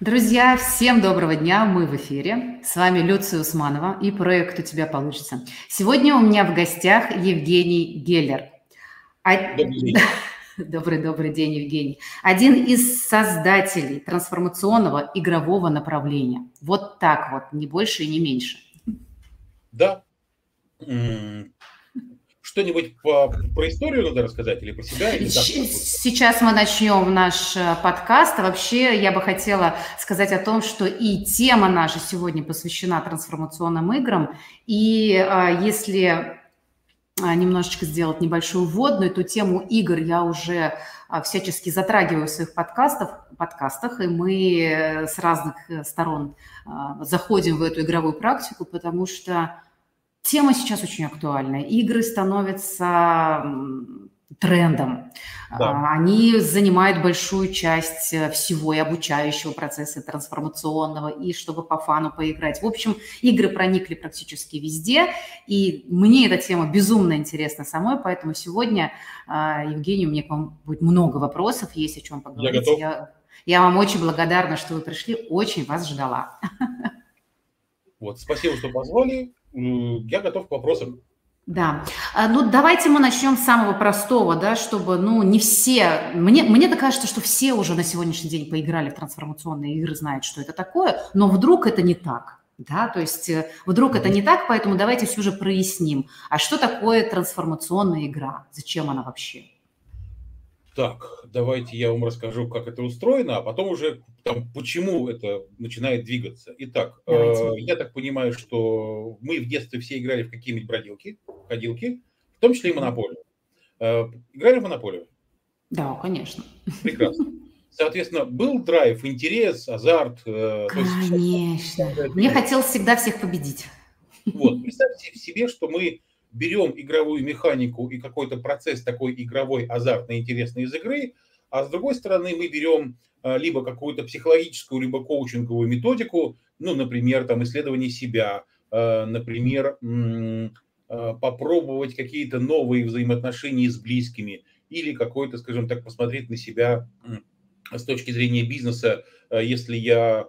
Друзья, всем доброго дня, мы в эфире. С вами Люция Усманова и проект «У тебя получится». Сегодня у меня в гостях Евгений Геллер. Добрый-добрый день, Евгений. Один из создателей трансформационного игрового направления. Вот так вот, не больше и не меньше. Да, что-нибудь по, про историю надо рассказать или про себя? Или Сейчас мы начнем наш э, подкаст. Вообще я бы хотела сказать о том, что и тема наша сегодня посвящена трансформационным играм. И а, если а, немножечко сделать небольшую вводную, то тему игр я уже всячески затрагиваю в своих подкастах, подкастах, и мы э, с разных э, сторон заходим в эту игровую практику, потому что Тема сейчас очень актуальная. Игры становятся трендом. Да. А, они занимают большую часть э, всего и обучающего процесса, и трансформационного, и чтобы по фану поиграть. В общем, игры проникли практически везде, и мне эта тема безумно интересна самой, поэтому сегодня, а, Евгений, у меня к вам будет много вопросов, есть о чем поговорить. Я, готов. я, я вам очень благодарна, что вы пришли, очень вас ждала. Вот, спасибо, что позвали я готов к вопросам. Да. А, ну, давайте мы начнем с самого простого, да, чтобы, ну, не все... Мне, мне так кажется, что все уже на сегодняшний день поиграли в трансформационные игры, знают, что это такое, но вдруг это не так. Да, то есть э, вдруг это не так, поэтому давайте все же проясним. А что такое трансформационная игра? Зачем она вообще? Так, давайте я вам расскажу, как это устроено, а потом уже там, почему это начинает двигаться. Итак, э, я так понимаю, что мы в детстве все играли в какие-нибудь бродилки, ходилки, в том числе и монополию. Э, играли в монополию? Да, конечно. Прекрасно. Соответственно, был драйв, интерес, азарт. Э, конечно. Есть, Мне хотелось всегда всех победить. Вот, представьте себе, что мы берем игровую механику и какой-то процесс такой игровой, азартный, интересный из игры, а с другой стороны мы берем а, либо какую-то психологическую, либо коучинговую методику, ну, например, там исследование себя, а, например, а, попробовать какие-то новые взаимоотношения с близкими или какой-то, скажем так, посмотреть на себя с точки зрения бизнеса, если я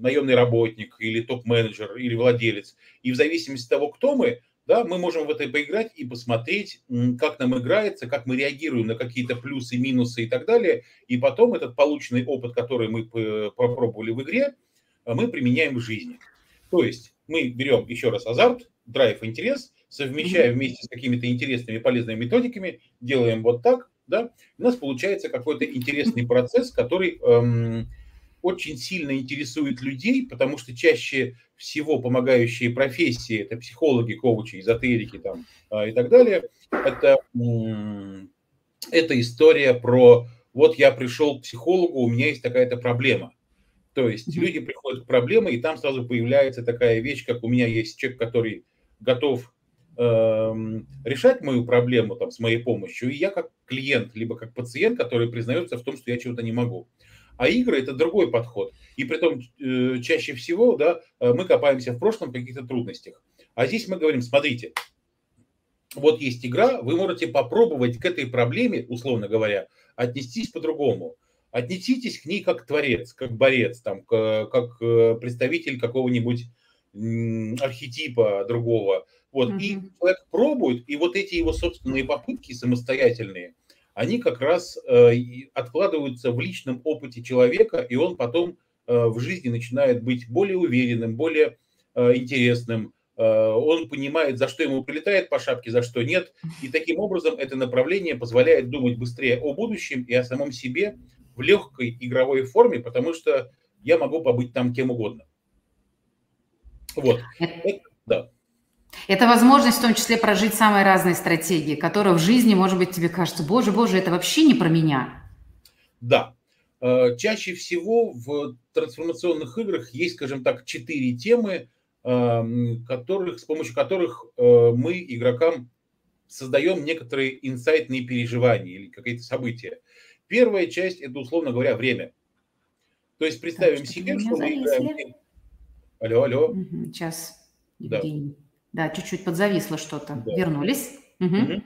наемный работник или топ-менеджер или владелец. И в зависимости от того, кто мы, да, мы можем в это поиграть и посмотреть, как нам играется, как мы реагируем на какие-то плюсы, минусы и так далее. И потом этот полученный опыт, который мы попробовали в игре, мы применяем в жизни. То есть мы берем еще раз азарт, драйв, интерес, совмещаем вместе с какими-то интересными полезными методиками, делаем вот так, да, у нас получается какой-то интересный процесс, который эм, очень сильно интересует людей, потому что чаще всего помогающие профессии, это психологи, коучи, эзотерики там, а, и так далее, это, это история про вот я пришел к психологу, у меня есть такая-то проблема. То есть люди приходят к проблеме, и там сразу появляется такая вещь, как у меня есть человек, который готов э, решать мою проблему там, с моей помощью, и я как клиент, либо как пациент, который признается в том, что я чего-то не могу. А игры – это другой подход. И при том э, чаще всего да, э, мы копаемся в прошлом в каких-то трудностях. А здесь мы говорим, смотрите, вот есть игра, вы можете попробовать к этой проблеме, условно говоря, отнестись по-другому. Отнеситесь к ней как творец, как борец, там, как э, представитель какого-нибудь архетипа другого. Вот. Mm-hmm. И человек пробует, и вот эти его собственные попытки самостоятельные, они как раз э, откладываются в личном опыте человека, и он потом э, в жизни начинает быть более уверенным, более э, интересным. Он понимает, за что ему прилетает по шапке, за что нет. И таким образом это направление позволяет думать быстрее о будущем и о самом себе в легкой игровой форме, потому что я могу побыть там кем угодно. Вот. Да. Это возможность в том числе прожить самые разные стратегии, которые в жизни, может быть, тебе кажется, боже, боже, это вообще не про меня. Да. Э, чаще всего в трансформационных играх есть, скажем так, четыре темы, эм, которых, с помощью которых э, мы игрокам создаем некоторые инсайтные переживания или какие-то события. Первая часть – это, условно говоря, время. То есть представим так, себе, что мы играем... Алло, алло. Сейчас, Евгений. Да. Чуть-чуть подзависло что-то. Да. Вернулись. Угу.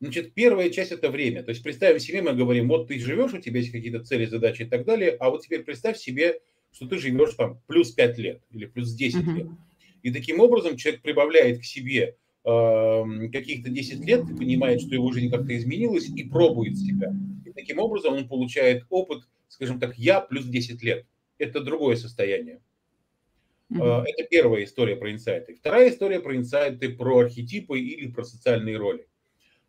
Значит, первая часть – это время. То есть представим себе, мы говорим, вот ты живешь, у тебя есть какие-то цели, задачи и так далее, а вот теперь представь себе, что ты живешь там плюс 5 лет или плюс 10 uh-huh. лет. И таким образом человек прибавляет к себе э, каких-то 10 лет, понимает, что его жизнь как-то изменилась и пробует себя. И таким образом он получает опыт, скажем так, я плюс 10 лет. Это другое состояние. Uh-huh. Это первая история про инсайты. Вторая история про инсайты, про архетипы или про социальные роли.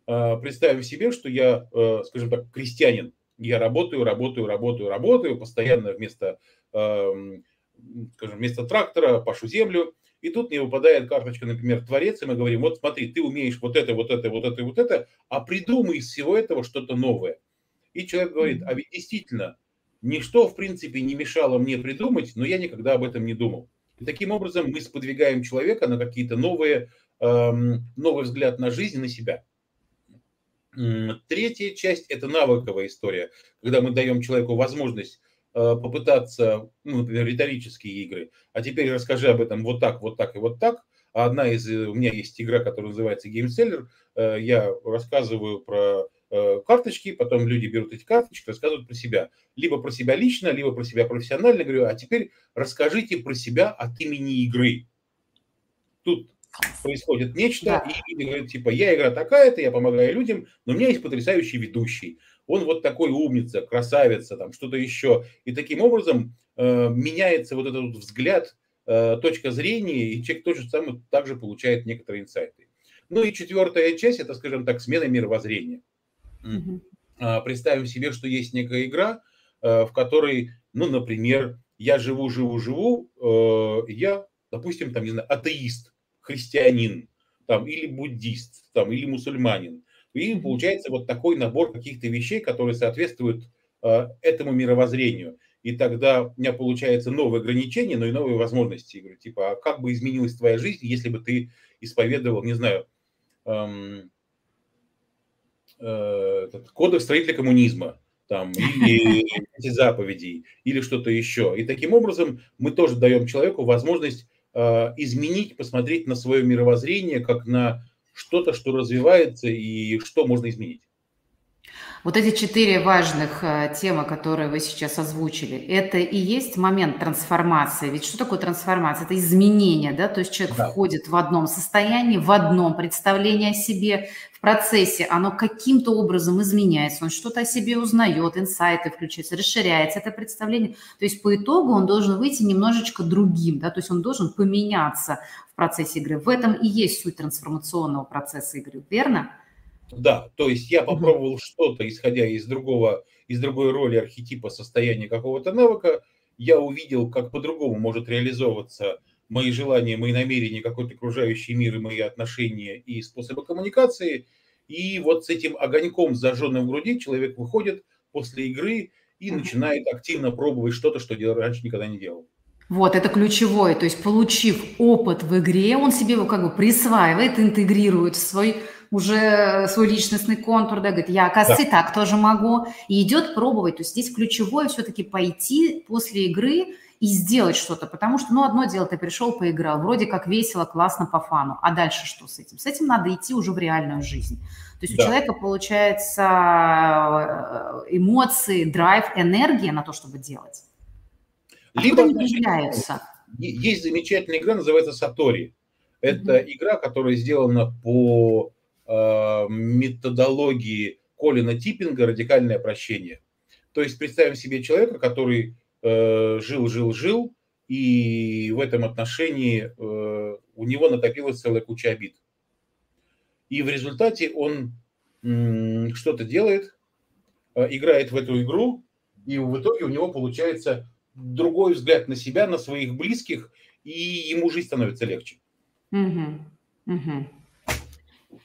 Э, представим себе, что я, э, скажем так, крестьянин. Я работаю, работаю, работаю, работаю, постоянно вместо, эм, скажем, вместо трактора пашу землю. И тут мне выпадает карточка, например, творец, и мы говорим, вот смотри, ты умеешь вот это, вот это, вот это, вот это, а придумай из всего этого что-то новое. И человек говорит, а ведь действительно, ничто, в принципе, не мешало мне придумать, но я никогда об этом не думал. И таким образом мы сподвигаем человека на какие-то новые, эм, новый взгляд на жизнь, на себя. Третья часть – это навыковая история, когда мы даем человеку возможность э, попытаться, ну, например, риторические игры, а теперь расскажи об этом вот так, вот так и вот так. А одна из, э, у меня есть игра, которая называется Game Seller, э, я рассказываю про карточки, потом люди берут эти карточки, рассказывают про себя. Либо про себя лично, либо про себя профессионально. Говорю, а теперь расскажите про себя от имени игры. Тут происходит нечто, да. и люди говорят, типа, я игра такая-то, я помогаю людям, но у меня есть потрясающий ведущий. Он вот такой умница, красавица, там что-то еще. И таким образом э, меняется вот этот вот взгляд, э, точка зрения, и человек тоже самое также получает некоторые инсайты. Ну и четвертая часть, это, скажем так, смена мировоззрения. Э, представим себе, что есть некая игра, э, в которой, ну, например, я живу, живу, живу, э, я, допустим, там, не знаю, атеист христианин, там, или буддист, там, или мусульманин. И получается вот такой набор каких-то вещей, которые соответствуют э, этому мировоззрению. И тогда у меня получается новые ограничения, но и новые возможности. Я говорю, типа, а как бы изменилась твоя жизнь, если бы ты исповедовал, не знаю, эм, этот, кодекс строителя коммунизма, там, или эти заповедей, или что-то еще. И таким образом мы тоже даем человеку возможность Э, изменить, посмотреть на свое мировоззрение как на что-то, что развивается и что можно изменить. Вот эти четыре важных э, темы, которые вы сейчас озвучили, это и есть момент трансформации. Ведь что такое трансформация? Это изменение, да? То есть человек да. входит в одном состоянии, в одном представлении о себе, в процессе оно каким-то образом изменяется, он что-то о себе узнает, инсайты включаются, расширяется это представление. То есть по итогу он должен выйти немножечко другим, да? То есть он должен поменяться в процессе игры. В этом и есть суть трансформационного процесса игры, верно? Да, то есть я попробовал угу. что-то, исходя из другого, из другой роли архетипа состояния какого-то навыка, я увидел, как по-другому может реализовываться мои желания, мои намерения, какой-то окружающий мир и мои отношения и способы коммуникации. И вот с этим огоньком, зажженным в груди, человек выходит после игры и начинает активно пробовать что-то, что раньше никогда не делал. Вот, это ключевое. То есть, получив опыт в игре, он себе его как бы присваивает, интегрирует в свой уже свой личностный контур, да, говорит, я, оказывается, да. и так тоже могу, и идет пробовать. То есть здесь ключевое все-таки пойти после игры и сделать что-то, потому что, ну, одно дело, ты пришел, поиграл, вроде как весело, классно по фану, а дальше что с этим? С этим надо идти уже в реальную жизнь. То есть да. у человека получается э, эмоции, драйв, энергия на то, чтобы делать. А Либо они появляются. Есть замечательная игра, называется Сатори. Это mm-hmm. игра, которая сделана по методологии Колина Типпинга «Радикальное прощение». То есть представим себе человека, который э, жил, жил, жил, и в этом отношении э, у него накопилась целая куча обид. И в результате он что-то делает, играет в эту игру, и в итоге у него получается другой взгляд на себя, на своих близких, и ему жизнь становится легче. Угу. Угу.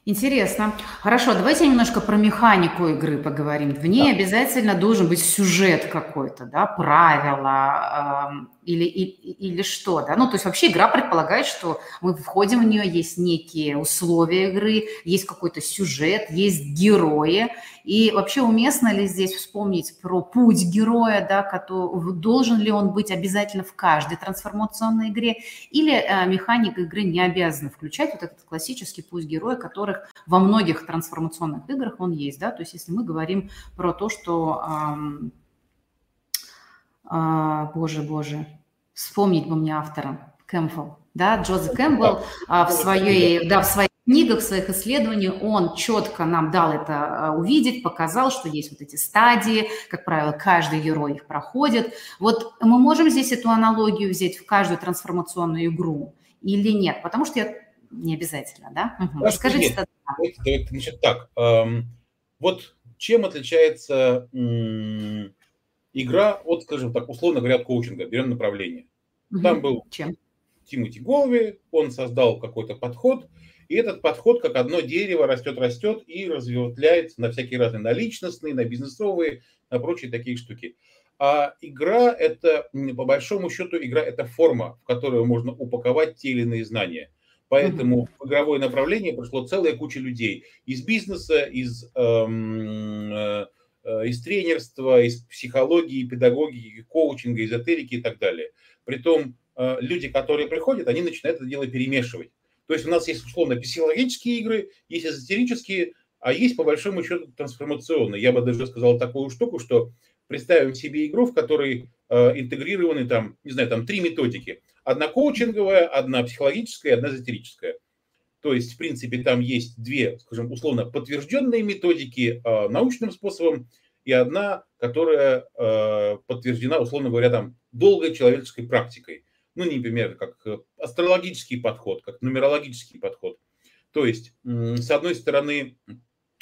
Интересно. Хорошо, давайте немножко про механику игры поговорим. В ней да. обязательно должен быть сюжет какой-то, да, правила, или, или, или что, да? Ну, то есть вообще игра предполагает, что мы входим в нее, есть некие условия игры, есть какой-то сюжет, есть герои, и вообще уместно ли здесь вспомнить про путь героя, да, который, должен ли он быть обязательно в каждой трансформационной игре, или э, механика игры не обязана включать вот этот классический путь героя, которых во многих трансформационных играх он есть, да, то есть если мы говорим про то, что эм, а, боже, боже, вспомнить бы мне автора, Кэмпбелл, да, Джозеф Кэмпбелл а, в своей, да, в своих книгах, в своих исследованиях он четко нам дал это а, увидеть, показал, что есть вот эти стадии, как правило, каждый герой их проходит. Вот мы можем здесь эту аналогию взять в каждую трансформационную игру или нет? Потому что я не обязательно, да? Угу. Скажите. Нет. Давайте, значит, так, эм, вот чем отличается м- игра от, скажем так, условно говоря, от коучинга, берем направление. Угу. Там был Чем? Тимоти Голови, он создал какой-то подход, и этот подход, как одно дерево, растет-растет и разветвляется на всякие разные, на личностные, на бизнесовые, на прочие такие штуки. А игра – это, по большому счету, игра – это форма, в которую можно упаковать те или иные знания. Поэтому в игровое направление пришло целая куча людей из бизнеса, из эм, Э, из тренерства, из психологии, педагогики, коучинга, эзотерики и так далее. Притом э, люди, которые приходят, они начинают это дело перемешивать. То есть у нас есть условно психологические игры, есть эзотерические, а есть по большому счету трансформационные. Я бы даже сказал такую штуку, что представим себе игру, в которой э, интегрированы там, не знаю, там три методики. Одна коучинговая, одна психологическая, одна эзотерическая. То есть, в принципе, там есть две, скажем, условно подтвержденные методики э, научным способом и одна, которая э, подтверждена, условно говоря, там долгой человеческой практикой. Ну, например, как астрологический подход, как нумерологический подход. То есть, с одной стороны,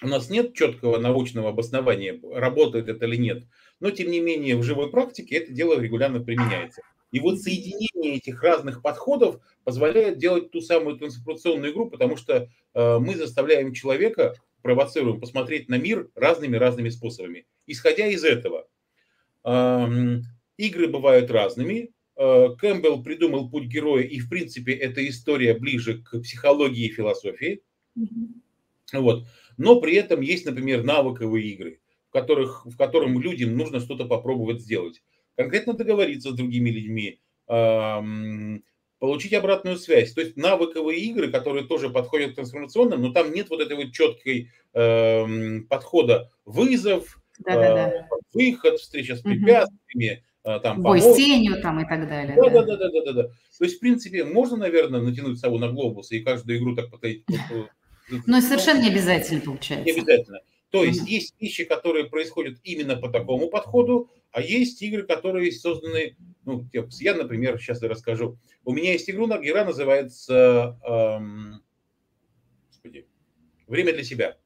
у нас нет четкого научного обоснования, работает это или нет, но, тем не менее, в живой практике это дело регулярно применяется. И вот соединение этих разных подходов позволяет делать ту самую трансформационную игру, потому что э, мы заставляем человека, провоцируем посмотреть на мир разными-разными способами. Исходя из этого, э, игры бывают разными. Э, Кэмпбелл придумал путь героя, и, в принципе, эта история ближе к психологии и философии. Mm-hmm. Вот. Но при этом есть, например, навыковые игры, в, которых, в котором людям нужно что-то попробовать сделать конкретно договориться с другими людьми, получить обратную связь. То есть навыковые игры, которые тоже подходят к трансформационным, но там нет вот этой вот четкой э, подхода вызов, э, выход, встреча с препятствиями, угу. там Бой с тенью там и так далее. Да, да, да, да, да, да, да. То есть, в принципе, можно, наверное, натянуть сову на глобус и каждую игру так повторить. Но совершенно не обязательно получается. Не обязательно. То есть есть вещи, которые происходят именно по такому подходу, а есть игры, которые созданы, ну, я, например, сейчас расскажу. У меня есть игра, игра называется эм, господи, «Время для себя».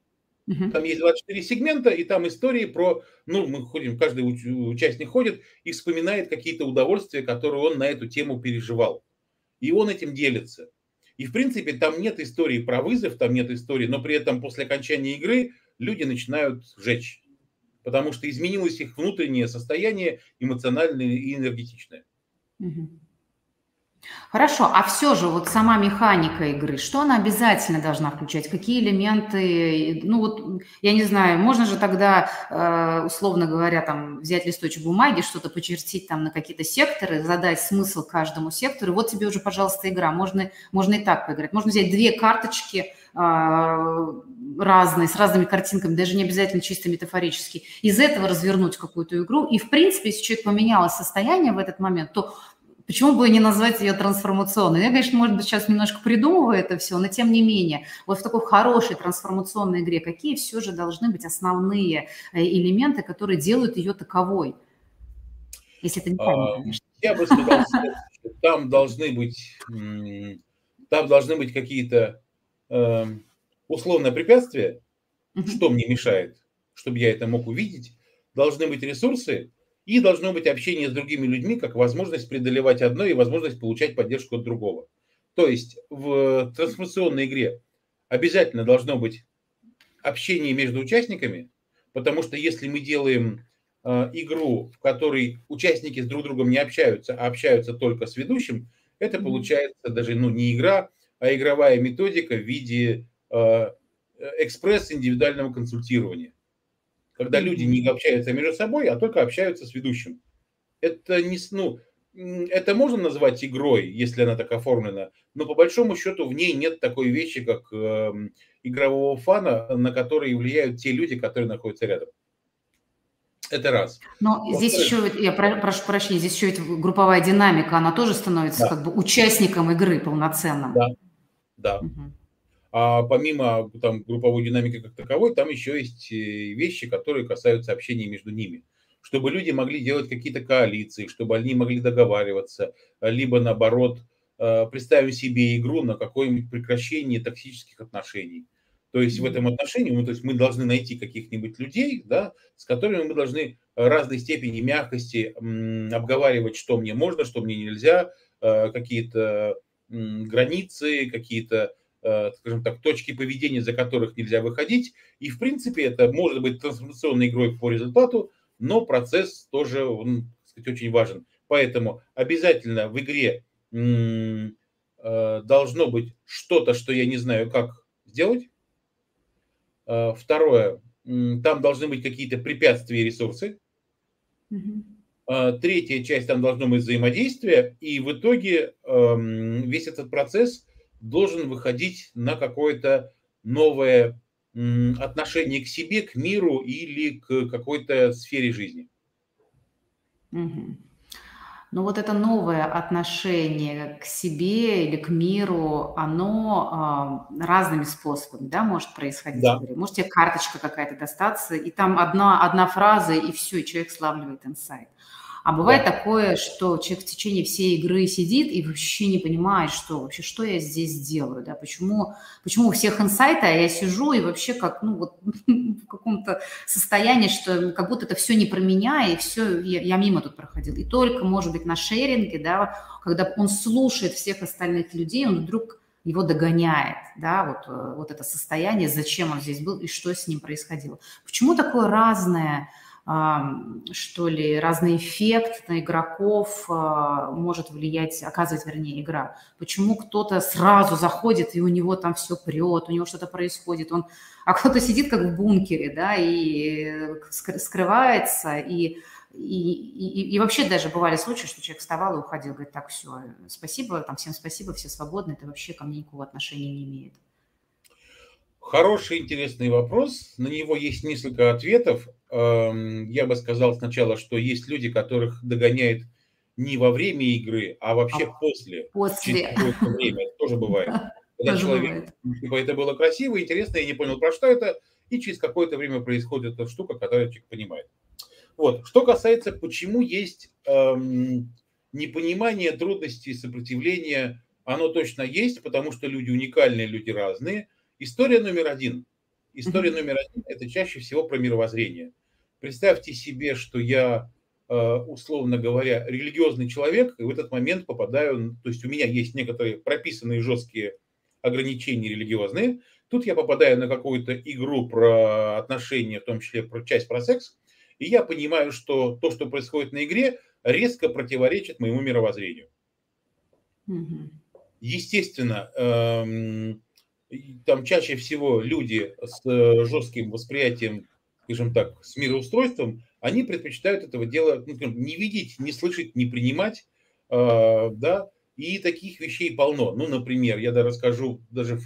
Uh-huh. Там есть 24 сегмента, и там истории про, ну, мы ходим, каждый участник ходит и вспоминает какие-то удовольствия, которые он на эту тему переживал. И он этим делится. И, в принципе, там нет истории про вызов, там нет истории, но при этом после окончания игры люди начинают жечь потому что изменилось их внутреннее состояние эмоциональное и энергетичное. Хорошо, а все же вот сама механика игры, что она обязательно должна включать? Какие элементы? Ну вот, я не знаю, можно же тогда, э, условно говоря, там взять листочек бумаги, что-то почертить там на какие-то секторы, задать смысл каждому сектору. Вот тебе уже, пожалуйста, игра. Можно, можно и так поиграть. Можно взять две карточки, разные, с разными картинками, даже не обязательно чисто метафорически, из этого развернуть какую-то игру. И, в принципе, если человек поменялось состояние в этот момент, то почему бы не назвать ее трансформационной? Я, конечно, может быть, сейчас немножко придумываю это все, но тем не менее, вот в такой хорошей трансформационной игре какие все же должны быть основные э, элементы, которые делают ее таковой? Если это неправильно, а, конечно. Я бы сказал, там должны быть, там должны быть какие-то э, условное препятствие, что мне мешает, чтобы я это мог увидеть, должны быть ресурсы и должно быть общение с другими людьми, как возможность преодолевать одно и возможность получать поддержку от другого. То есть в трансформационной игре обязательно должно быть общение между участниками, потому что если мы делаем э, игру, в которой участники с друг другом не общаются, а общаются только с ведущим, это получается даже ну, не игра, а игровая методика в виде э, экспресс индивидуального консультирования. Когда люди не общаются между собой, а только общаются с ведущим. Это не, ну, это можно назвать игрой, если она так оформлена, но по большому счету в ней нет такой вещи, как э, игрового фана, на который влияют те люди, которые находятся рядом. Это раз. Но вот здесь еще, я прошу прощения, здесь еще ведь групповая динамика, она тоже становится да. как бы участником игры полноценным. Да, да. Угу. А помимо там, групповой динамики как таковой, там еще есть э, вещи, которые касаются общения между ними чтобы люди могли делать какие-то коалиции, чтобы они могли договариваться, либо наоборот, э, представим себе игру на какое-нибудь прекращение токсических отношений. То есть в этом отношении ну, то есть мы должны найти каких-нибудь людей, да, с которыми мы должны разной степени мягкости обговаривать, что мне можно, что мне нельзя, э, какие-то границы, какие-то, э, скажем так, точки поведения, за которых нельзя выходить. И, в принципе, это может быть трансформационной игрой по результату, но процесс тоже, он, сказать, очень важен. Поэтому обязательно в игре э, должно быть что-то, что я не знаю, как сделать. Э, второе, там должны быть какие-то препятствия и ресурсы. Э, третья часть, там должно быть взаимодействие. И в итоге эм, весь этот процесс должен выходить на какое-то новое отношение к себе, к миру или к какой-то сфере жизни. Угу. Ну вот это новое отношение к себе или к миру, оно э, разными способами, да, может происходить. Да. Может тебе карточка какая-то достаться, и там одна, одна фраза, и все, и человек славливает инсайт. А бывает да. такое, что человек в течение всей игры сидит и вообще не понимает, что вообще, что я здесь делаю, да, почему, почему у всех инсайты, а я сижу и вообще как, ну, вот в каком-то состоянии, что как будто это все не про меня, и все, я, я мимо тут проходил. И только, может быть, на шеринге, да, когда он слушает всех остальных людей, он вдруг его догоняет, да, вот, э, вот это состояние, зачем он здесь был и что с ним происходило. Почему такое разное что ли, разный эффект на игроков а, может влиять, оказывать, вернее, игра. Почему кто-то сразу заходит, и у него там все прет, у него что-то происходит, он, а кто-то сидит как в бункере, да, и э, скрывается, и и, и, и вообще даже бывали случаи, что человек вставал и уходил, говорит, так, все, спасибо, там, всем спасибо, все свободны, это вообще ко мне никакого отношения не имеет. Хороший, интересный вопрос. На него есть несколько ответов. Эм, я бы сказал сначала, что есть люди, которых догоняет не во время игры, а вообще а после. После. Через время. Это тоже бывает. Когда человек, типа, это было красиво, интересно, я не понял, про что это, и через какое-то время происходит эта штука, которую человек понимает. Вот. Что касается, почему есть эм, непонимание, трудности, сопротивление, оно точно есть, потому что люди уникальные, люди разные. История номер один. История mm-hmm. номер один – это чаще всего про мировоззрение. Представьте себе, что я, э, условно говоря, религиозный человек, и в этот момент попадаю, то есть у меня есть некоторые прописанные жесткие ограничения религиозные, тут я попадаю на какую-то игру про отношения, в том числе про часть про секс, и я понимаю, что то, что происходит на игре, резко противоречит моему мировоззрению. Угу. Естественно, эм, там чаще всего люди с э, жестким восприятием скажем так, с мироустройством, они предпочитают этого дела ну, не видеть, не слышать, не принимать, э, да, и таких вещей полно. Ну, например, я даже расскажу, даже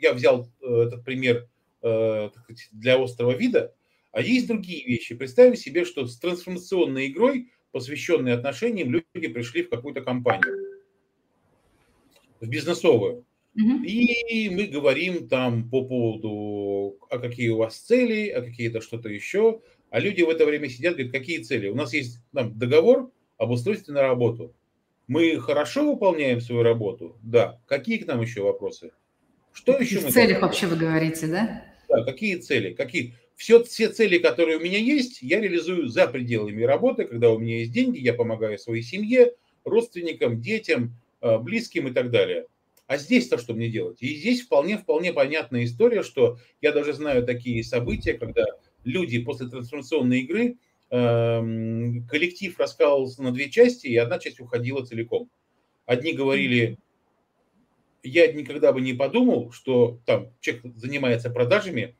я взял э, этот пример э, для острого вида, а есть другие вещи. Представим себе, что с трансформационной игрой, посвященной отношениям, люди пришли в какую-то компанию, в бизнесовую. И мы говорим там по поводу, а какие у вас цели, а какие-то что-то еще. А люди в это время сидят, говорят, какие цели? У нас есть там, договор об устройстве на работу. Мы хорошо выполняем свою работу? Да. Какие к нам еще вопросы? Что еще? В целях вообще вы говорите, да? Да, какие цели? Какие? Все, все цели, которые у меня есть, я реализую за пределами работы, когда у меня есть деньги, я помогаю своей семье, родственникам, детям, э, близким и так далее. А здесь-то что мне делать? И здесь вполне-вполне понятная история, что я даже знаю такие события, когда люди после трансформационной игры эм, коллектив раскалывался на две части, и одна часть уходила целиком. Одни говорили, я никогда бы не подумал, что там человек занимается продажами,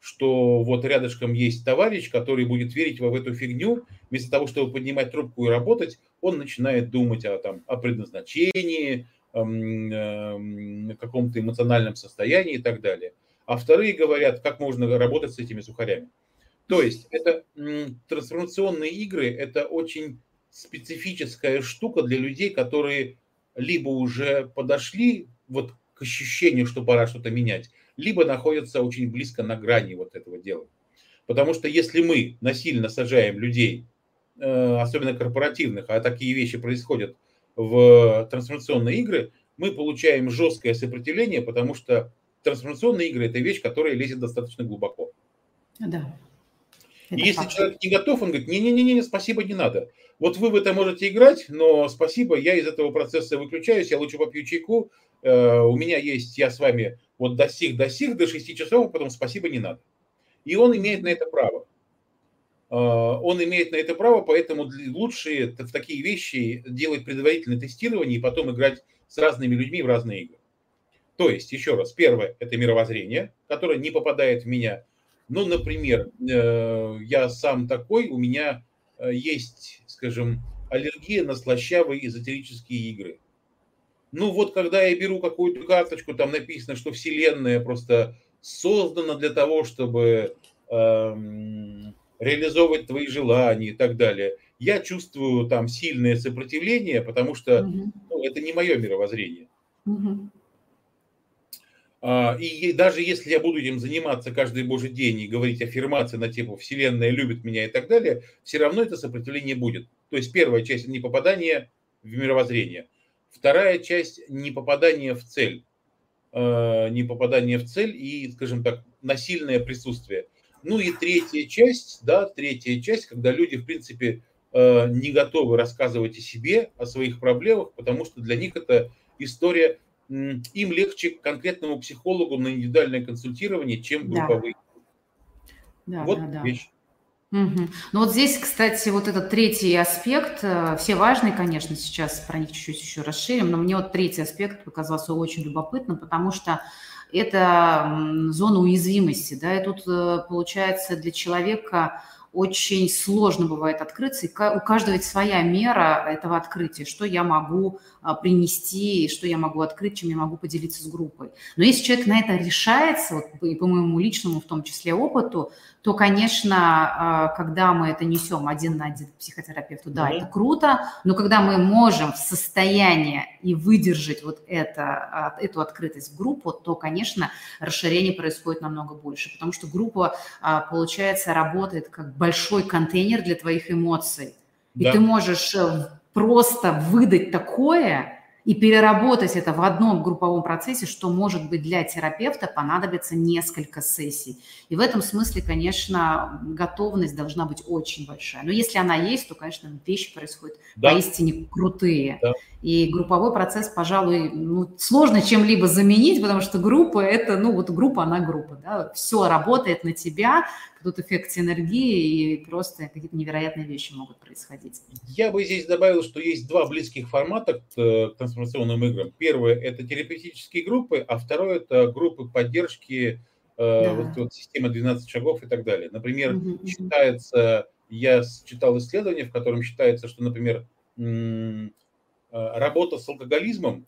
что вот рядышком есть товарищ, который будет верить в эту фигню, вместо того, чтобы поднимать трубку и работать, он начинает думать о, там, о предназначении, каком-то эмоциональном состоянии и так далее. А вторые говорят, как можно работать с этими сухарями. То есть это трансформационные игры, это очень специфическая штука для людей, которые либо уже подошли вот к ощущению, что пора что-то менять, либо находятся очень близко на грани вот этого дела. Потому что если мы насильно сажаем людей, э, особенно корпоративных, а такие вещи происходят в трансформационные игры, мы получаем жесткое сопротивление, потому что трансформационные игры – это вещь, которая лезет достаточно глубоко. Да. И если факт. человек не готов, он говорит, не-не-не, спасибо, не надо. Вот вы в это можете играть, но спасибо, я из этого процесса выключаюсь, я лучше попью чайку, э, у меня есть, я с вами вот до сих, до сих, до 6 часов, а потом спасибо, не надо. И он имеет на это право. Э, он имеет на это право, поэтому лучше в такие вещи делать предварительное тестирование и потом играть с разными людьми в разные игры. То есть, еще раз, первое – это мировоззрение, которое не попадает в меня – ну, например, э, я сам такой, у меня э, есть, скажем, аллергия на слащавые эзотерические игры. Ну вот, когда я беру какую-то карточку, там написано, что Вселенная просто создана для того, чтобы эм, реализовывать твои желания и так далее. Я чувствую там сильное сопротивление, потому что угу. ну, это не мое мировоззрение. Угу. И даже если я буду этим заниматься каждый божий день и говорить аффирмации на тему «Вселенная любит меня» и так далее, все равно это сопротивление будет. То есть первая часть – не попадание в мировоззрение. Вторая часть – не попадание в цель. А, не попадание в цель и, скажем так, насильное присутствие. Ну и третья часть, да, третья часть, когда люди, в принципе, а, не готовы рассказывать о себе, о своих проблемах, потому что для них это история им легче конкретному психологу на индивидуальное консультирование, чем групповые. Да, вот да, да. вещь. Угу. Ну вот здесь, кстати, вот этот третий аспект, э, все важные, конечно, сейчас про них чуть-чуть еще расширим, но мне вот третий аспект показался очень любопытным, потому что это зона уязвимости, да, и тут э, получается для человека очень сложно бывает открыться, и у каждого ведь своя мера этого открытия, что я могу а, принести, что я могу открыть, чем я могу поделиться с группой. Но если человек на это решается, вот, и по моему личному в том числе опыту, то, конечно, а, когда мы это несем один на один к психотерапевту, да, mm-hmm. это круто, но когда мы можем в состоянии и выдержать вот это, а, эту открытость в группу, то, конечно, расширение происходит намного больше, потому что группа, получается, работает как большой контейнер для твоих эмоций. И да. ты можешь э, просто выдать такое, и переработать это в одном групповом процессе, что может быть для терапевта понадобится несколько сессий. И в этом смысле, конечно, готовность должна быть очень большая. Но если она есть, то, конечно, вещи происходят да. поистине крутые. Да. И групповой процесс, пожалуй, ну, сложно чем-либо заменить, потому что группа – это, ну, вот группа, она группа, да, все работает на тебя, тут эффект синергии, и просто какие-то невероятные вещи могут происходить. Я бы здесь добавил, что есть два близких формата к э, трансформационным играм. Первое – это терапевтические группы, а второе – это группы поддержки, э, да. вот, вот система 12 шагов и так далее. Например, угу, считается, я читал исследование, в котором считается, что, например, Э, работа с алкоголизмом,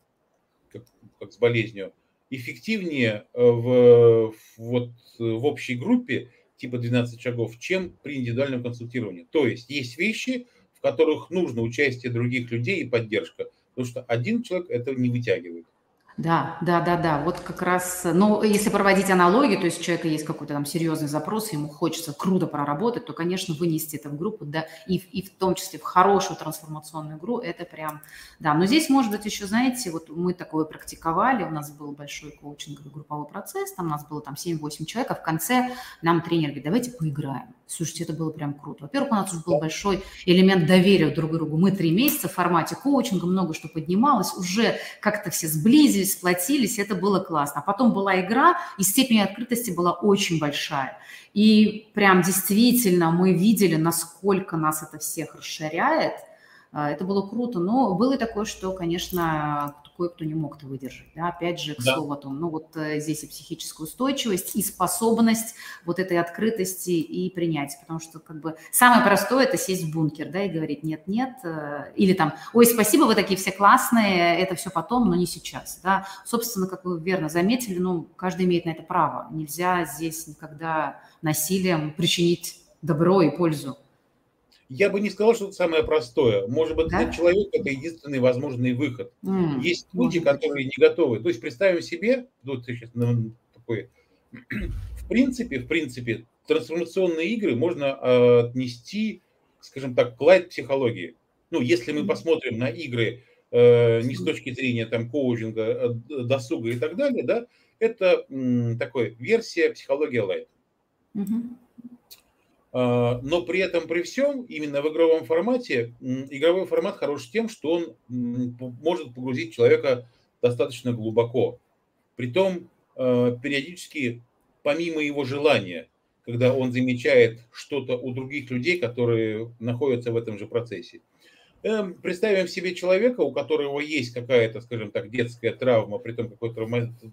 как, как с болезнью, эффективнее э, в, вот, в общей группе типа 12 шагов, чем при индивидуальном консультировании. То есть есть вещи, в которых нужно участие других людей и поддержка, потому что один человек этого не вытягивает. Да, да, да, да. Вот как раз, ну, если проводить аналогию, то есть у человека есть какой-то там серьезный запрос, ему хочется круто проработать, то, конечно, вынести это в группу, да, и, и в том числе в хорошую трансформационную игру, это прям, да. Но здесь, может быть, еще, знаете, вот мы такое практиковали, у нас был большой коучинговый групповой процесс, там у нас было там 7-8 человек, а в конце нам тренер говорит, давайте поиграем. Слушайте, это было прям круто. Во-первых, у нас уже был большой элемент доверия друг к другу. Мы три месяца в формате коучинга, много что поднималось, уже как-то все сблизились, сплотились, это было классно. А потом была игра, и степень открытости была очень большая. И прям действительно мы видели, насколько нас это всех расширяет. А, это было круто, но было и такое, что, конечно, кое-кто не мог это выдержать. Да? Опять же, к да. слову о том, ну вот э, здесь и психическая устойчивость, и способность вот этой открытости и принятия, потому что как бы самое простое – это сесть в бункер, да, и говорить нет-нет, э, или там, ой, спасибо, вы такие все классные, это все потом, но не сейчас, да. Собственно, как вы верно заметили, ну, каждый имеет на это право. Нельзя здесь никогда насилием причинить добро и пользу. Я бы не сказал, что это самое простое. Может быть, да? для человека это единственный возможный выход. Mm. Есть люди, которые не готовы. То есть представим себе, вот сейчас ну, такой, в принципе, в принципе, трансформационные игры можно а, отнести, скажем так, к лайт-психологии. Ну, если мы посмотрим на игры э, не с точки зрения там коучинга, э, досуга и так далее, да, это м, такой версия психологии лайт. Mm-hmm. А, но при этом, при всем, именно в игровом формате, игровой формат хорош тем, что он может погрузить человека достаточно глубоко. Притом, а, периодически, помимо его желания, когда он замечает что-то у других людей, которые находятся в этом же процессе. Эм, представим себе человека, у которого есть какая-то, скажем так, детская травма, при том какое-то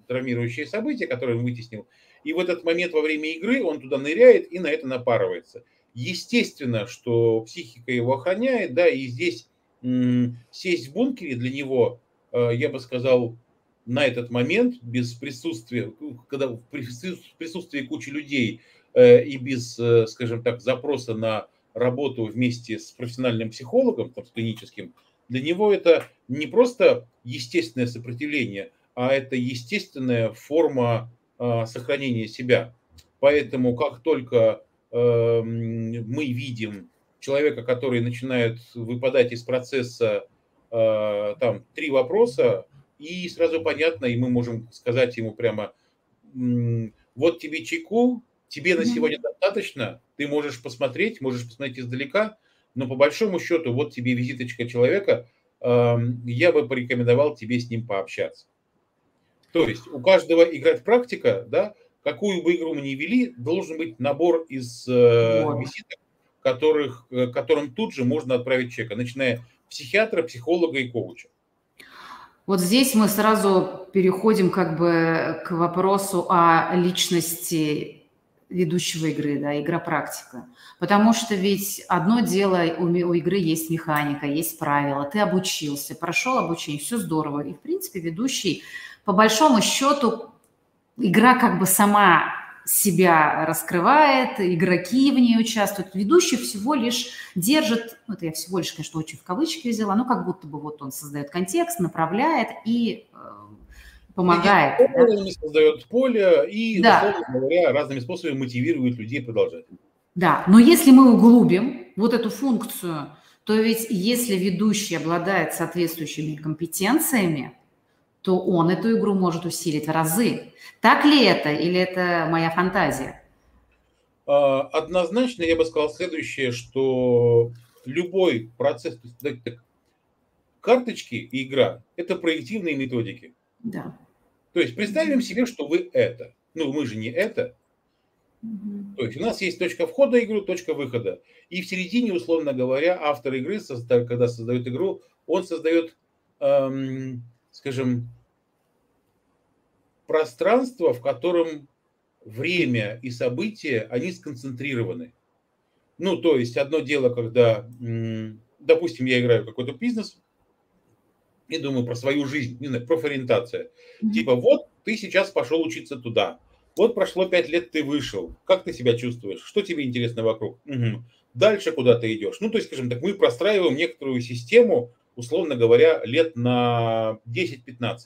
травмирующее событие, которое он вытеснил, и в этот момент во время игры он туда ныряет и на это напарывается. Естественно, что психика его охраняет, да, и здесь сесть в бункере для него, э, я бы сказал, на этот момент, без присутствия, когда в присутствии кучи людей э, и без, э, скажем так, запроса на работу вместе с профессиональным психологом, там, с клиническим, для него это не просто естественное сопротивление, а это естественная форма сохранения себя. Поэтому как только эм, мы видим человека, который начинает выпадать из процесса, а, там три вопроса, и сразу понятно, и мы можем сказать ему прямо, вот тебе чайку, тебе на сегодня достаточно, ты можешь посмотреть, можешь посмотреть издалека, но по большому счету вот тебе визиточка человека, я бы порекомендовал тебе с ним пообщаться. То есть у каждого играть практика, да, какую бы игру мы ни вели, должен быть набор из э, визиток, которых, э, которым тут же можно отправить чека, начиная психиатра, психолога и коуча. Вот здесь мы сразу переходим как бы к вопросу о личности ведущего игры, да, игра-практика. Потому что ведь одно дело, у, у игры есть механика, есть правила, ты обучился, прошел обучение, все здорово. И, в принципе, ведущий по большому счету игра как бы сама себя раскрывает, игроки в ней участвуют, ведущий всего лишь держит, ну, это я всего лишь, конечно, очень в кавычки взяла, но как будто бы вот он создает контекст, направляет и э, помогает. И да? создает поле и, да. говоря, разными способами мотивирует людей продолжать. Да, но если мы углубим вот эту функцию, то ведь если ведущий обладает соответствующими компетенциями, то он эту игру может усилить в разы. Так ли это или это моя фантазия? А, однозначно я бы сказал следующее, что любой процесс, карточки и игра – это проективные методики. Да. То есть представим себе, что вы это. Ну, мы же не это. Угу. То есть у нас есть точка входа игру, точка выхода. И в середине, условно говоря, автор игры, когда создает игру, он создает, эм, скажем, пространство, в котором время и события, они сконцентрированы. Ну, то есть одно дело, когда, допустим, я играю какой-то бизнес и думаю про свою жизнь, не знаю, профориентация. Mm-hmm. Типа, вот ты сейчас пошел учиться туда, вот прошло пять лет, ты вышел, как ты себя чувствуешь, что тебе интересно вокруг? Угу. Дальше куда ты идешь? Ну, то есть, скажем так, мы простраиваем некоторую систему, условно говоря, лет на 10-15.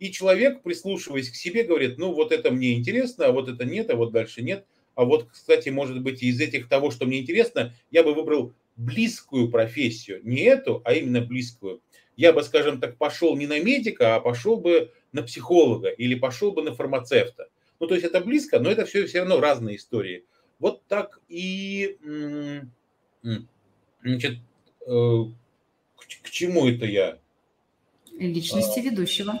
И человек, прислушиваясь к себе, говорит, ну вот это мне интересно, а вот это нет, а вот дальше нет. А вот, кстати, может быть, из этих того, что мне интересно, я бы выбрал близкую профессию. Не эту, а именно близкую. Я бы, скажем так, пошел не на медика, а пошел бы на психолога или пошел бы на фармацевта. Ну, то есть это близко, но это все все равно разные истории. Вот так и, значит, э, к, к чему это я? Личности а, ведущего.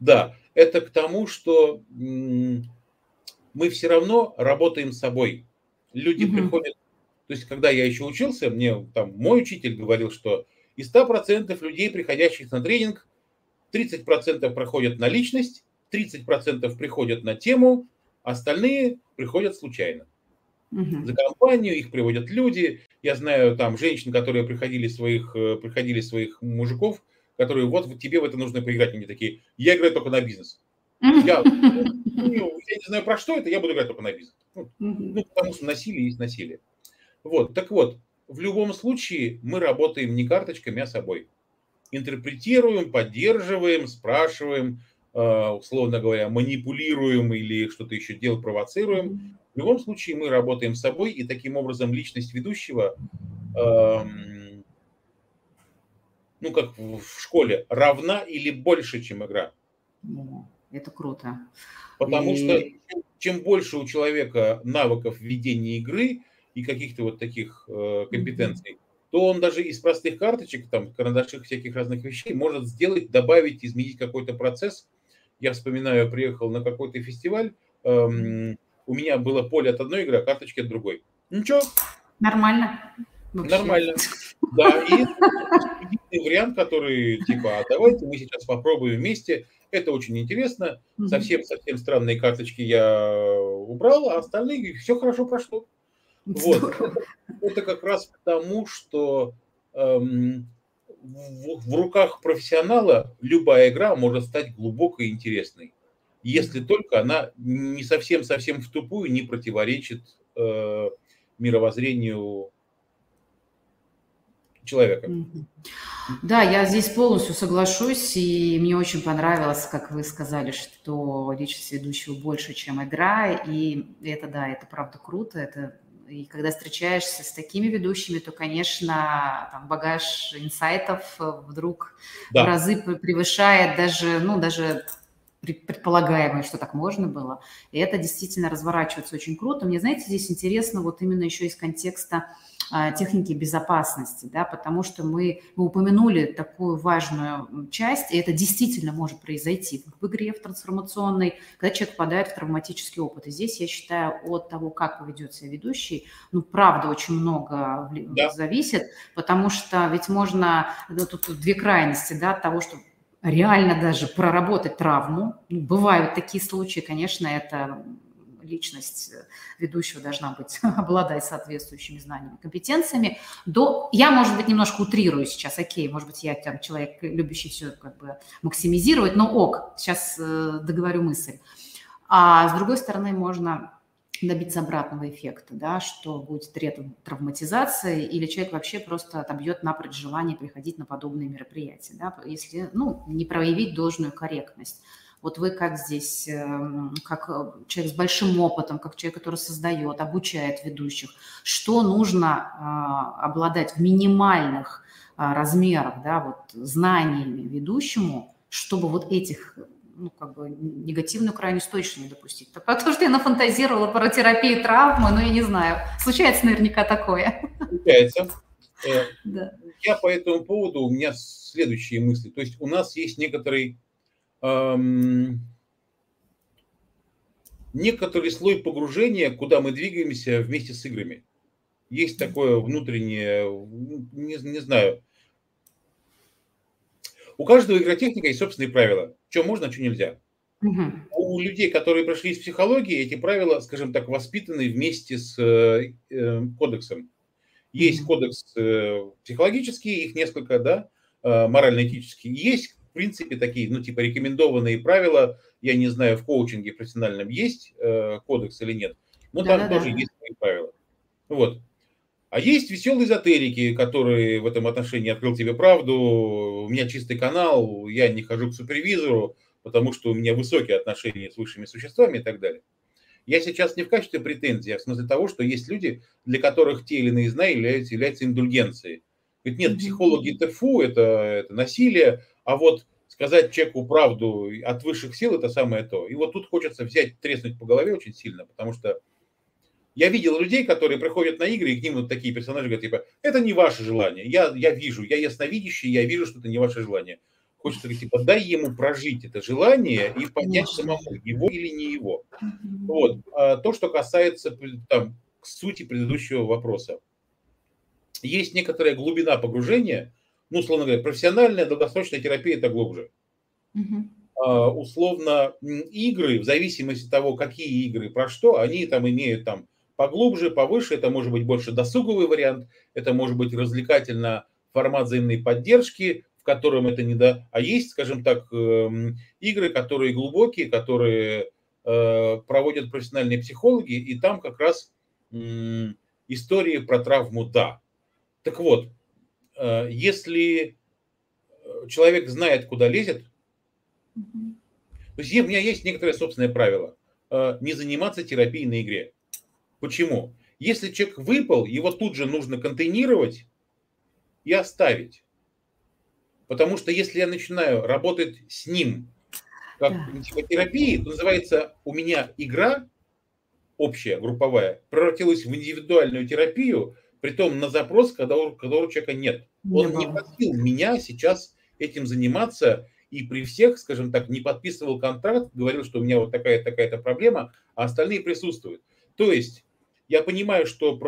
Да, это к тому, что мы все равно работаем с собой. Люди угу. приходят, то есть когда я еще учился, мне там мой учитель говорил, что из 100% людей, приходящих на тренинг, 30% проходят на личность, 30% приходят на тему, остальные приходят случайно. Угу. За компанию их приводят люди. Я знаю там женщин, которые приходили своих, э, приходили своих мужиков, которые вот тебе в это нужно поиграть. Они такие, я играю только на бизнес. Я, ну, я не знаю, про что это, я буду играть только на бизнес. Ну, ну, потому что насилие есть насилие. Вот, так вот, в любом случае мы работаем не карточками, а собой. Интерпретируем, поддерживаем, спрашиваем, э, условно говоря, манипулируем или что-то еще делаем, провоцируем. В любом случае мы работаем с собой, и таким образом личность ведущего, эм, ну как в школе, равна или больше, чем игра. Это круто. Потому и... что чем больше у человека навыков ведения игры и каких-то вот таких э, компетенций, то он даже из простых карточек, там, карандашей всяких разных вещей может сделать, добавить, изменить какой-то процесс. Я вспоминаю, приехал на какой-то фестиваль, эм, у меня было поле от одной игры, а карточки от другой. Ничего. Нормально. Вообще. Нормально. Да, и вариант, который типа, а давайте мы сейчас попробуем вместе это очень интересно. Совсем-совсем странные карточки я убрал, а остальные все хорошо прошло. Вот. Это как раз к тому, что эм, в, в руках профессионала любая игра может стать глубокой и интересной, если только она не совсем-совсем в тупую не противоречит э, мировоззрению человека. Да, я здесь полностью соглашусь, и мне очень понравилось, как вы сказали, что личность ведущего больше, чем игра, и это, да, это правда круто, это и когда встречаешься с такими ведущими, то, конечно, там багаж инсайтов вдруг да. в разы превышает даже, ну, даже предполагаемое, что так можно было. И это действительно разворачивается очень круто. Мне, знаете, здесь интересно вот именно еще из контекста техники безопасности, да, потому что мы, мы упомянули такую важную часть, и это действительно может произойти в игре, в трансформационной, когда человек попадает в травматический опыт. И здесь, я считаю, от того, как поведет себя ведущий, ну, правда, очень много да. зависит, потому что ведь можно, ну, тут две крайности, да, от того, что реально даже проработать травму. Ну, бывают такие случаи, конечно, это личность э, ведущего должна быть, обладать соответствующими знаниями, компетенциями, до, я, может быть, немножко утрирую сейчас, окей, может быть, я там человек, любящий все как бы максимизировать, но ок, сейчас э, договорю мысль. А с другой стороны, можно добиться обратного эффекта, да, что будет травматизация, или человек вообще просто отобьет напрочь желание приходить на подобные мероприятия, да, если, ну, не проявить должную корректность. Вот вы как здесь, эм, как э, человек с большим опытом, как человек, который создает, обучает ведущих, что нужно а, обладать в минимальных а, размерах, да, вот знаниями ведущему, чтобы вот этих ну, как бы негативную крайность точно не допустить. Потому что я нафантазировала про терапию травмы, но я не знаю. Случается наверняка такое. Случается. Да. Я по этому поводу, у меня следующие мысли. То есть у нас есть некоторый эм, некоторый слой погружения, куда мы двигаемся вместе с играми. Есть такое внутреннее, не, не знаю. У каждого игротехника есть собственные правила. Что можно, что нельзя. Угу. У людей, которые прошли из психологии, эти правила, скажем так, воспитаны вместе с э, э кодексом. Есть угу. кодекс э, психологический, их несколько, да, э, морально-этический. Есть принципе, такие, ну, типа, рекомендованные правила, я не знаю, в коучинге профессиональном есть э, кодекс или нет, но да, там да, тоже да. есть свои правила. Вот. А есть веселые эзотерики, которые в этом отношении открыл тебе правду. У меня чистый канал, я не хожу к супервизору, потому что у меня высокие отношения с высшими существами и так далее. Я сейчас не в качестве претензий, а в смысле того, что есть люди, для которых те или иные знания являются, являются индульгенцией. Говорит, нет, психологи это фу, это, это насилие, а вот сказать человеку правду от высших сил – это самое то. И вот тут хочется взять, треснуть по голове очень сильно, потому что я видел людей, которые приходят на игры, и к ним вот такие персонажи говорят, типа, это не ваше желание, я, я вижу, я ясновидящий, я вижу, что это не ваше желание. Хочется говорить, типа, дай ему прожить это желание и понять самому, его или не его. Вот. А то, что касается там, сути предыдущего вопроса. Есть некоторая глубина погружения, ну, условно говоря, профессиональная долгосрочная терапия – это глубже. Uh-huh. условно, игры, в зависимости от того, какие игры, про что, они там имеют там поглубже, повыше, это может быть больше досуговый вариант, это может быть развлекательно формат взаимной поддержки, в котором это не да, а есть, скажем так, эм, игры, которые глубокие, которые э, проводят профессиональные психологи, и там как раз истории про травму да. Так вот, если э, человек знает, куда лезет, то есть у меня есть некоторое собственное правило. Э, не заниматься терапией на игре. Почему? Если человек выпал, его тут же нужно контейнировать и оставить. Потому что если я начинаю работать с ним как да. терапии, то называется у меня игра общая, групповая, превратилась в индивидуальную терапию, при том на запрос, когда у, когда у человека нет. Он не просил меня сейчас этим заниматься и при всех, скажем так, не подписывал контракт, говорил, что у меня вот такая-такая-то проблема, а остальные присутствуют. То есть я понимаю, что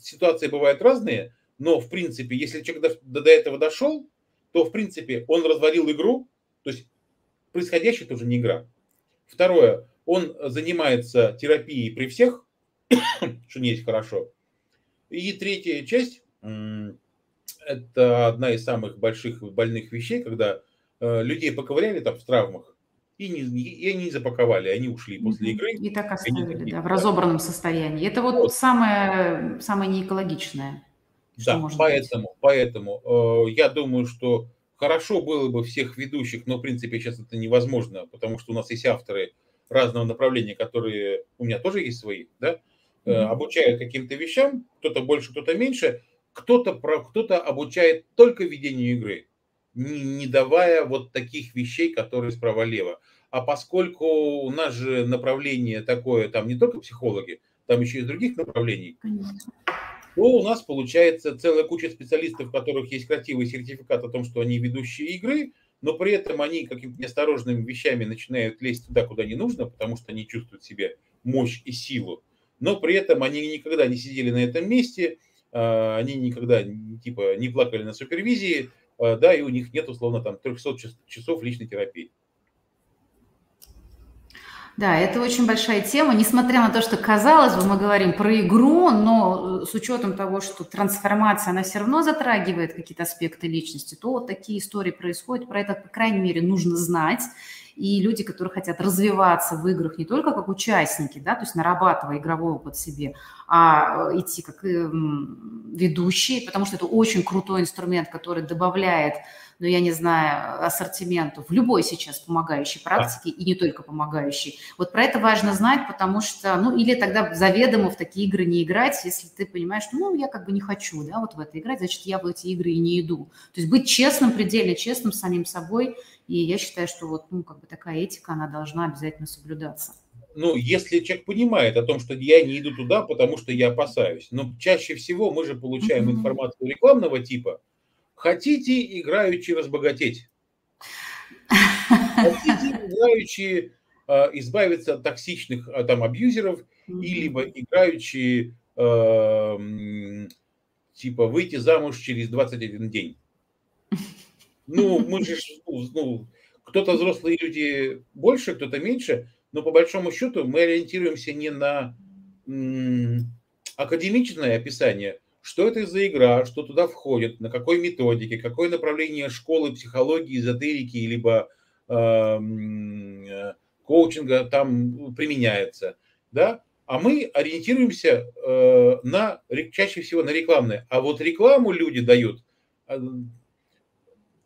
ситуации бывают разные, но в принципе, если человек до, до этого дошел, то в принципе он развалил игру, то есть происходящее это уже не игра. Второе, он занимается терапией при всех, что не есть хорошо. И третья часть, это одна из самых больших больных вещей, когда э, людей поковыряли там в травмах, и, не, и они не запаковали, они ушли после игры. И так оставили, и да, в разобранном состоянии. Это вот, вот. самое, самое неэкологичное. Да, поэтому, быть. поэтому э, я думаю, что хорошо было бы всех ведущих, но в принципе сейчас это невозможно, потому что у нас есть авторы разного направления, которые у меня тоже есть свои, да, обучают каким-то вещам, кто-то больше, кто-то меньше, кто-то про, кто-то обучает только ведению игры, не, не давая вот таких вещей, которые справа-лево. А поскольку у нас же направление такое, там не только психологи, там еще и других направлений, то у нас получается целая куча специалистов, у которых есть красивый сертификат о том, что они ведущие игры, но при этом они какими-то неосторожными вещами начинают лезть туда, куда не нужно, потому что они чувствуют в себе мощь и силу. Но при этом они никогда не сидели на этом месте, а, они никогда типа не плакали на супервизии, а, да, и у них нет условно там 300 часов личной терапии. Да, это очень большая тема, несмотря на то, что, казалось бы, мы говорим про игру, но э, с учетом того, что трансформация, она все равно затрагивает какие-то аспекты личности, то вот такие истории происходят, про это, по крайней мере, нужно знать, и люди, которые хотят развиваться в играх не только как участники, да, то есть нарабатывая игровой опыт себе, а э, идти как эм, ведущие, потому что это очень крутой инструмент, который добавляет ну, я не знаю, ассортименту в любой сейчас помогающей практике и не только помогающей. Вот про это важно знать, потому что, ну, или тогда заведомо в такие игры не играть, если ты понимаешь, что, ну, я как бы не хочу, да, вот в это играть, значит, я в эти игры и не иду. То есть быть честным, предельно честным с самим собой, и я считаю, что вот, ну, как бы такая этика, она должна обязательно соблюдаться ну, если человек понимает о том, что я не иду туда, потому что я опасаюсь. Но чаще всего мы же получаем информацию рекламного типа, Хотите играючи разбогатеть? Хотите играючи э, избавиться от токсичных э, там абьюзеров, mm-hmm. и либо играючи э, типа выйти замуж через 21 день. Ну, мы же, ну, кто-то взрослые люди больше, кто-то меньше, но по большому счету мы ориентируемся не на м, академичное описание, что это за игра, что туда входит, на какой методике, какое направление школы психологии, эзотерики, либо э, коучинга там применяется, да, а мы ориентируемся э, на, чаще всего на рекламное. А вот рекламу люди дают,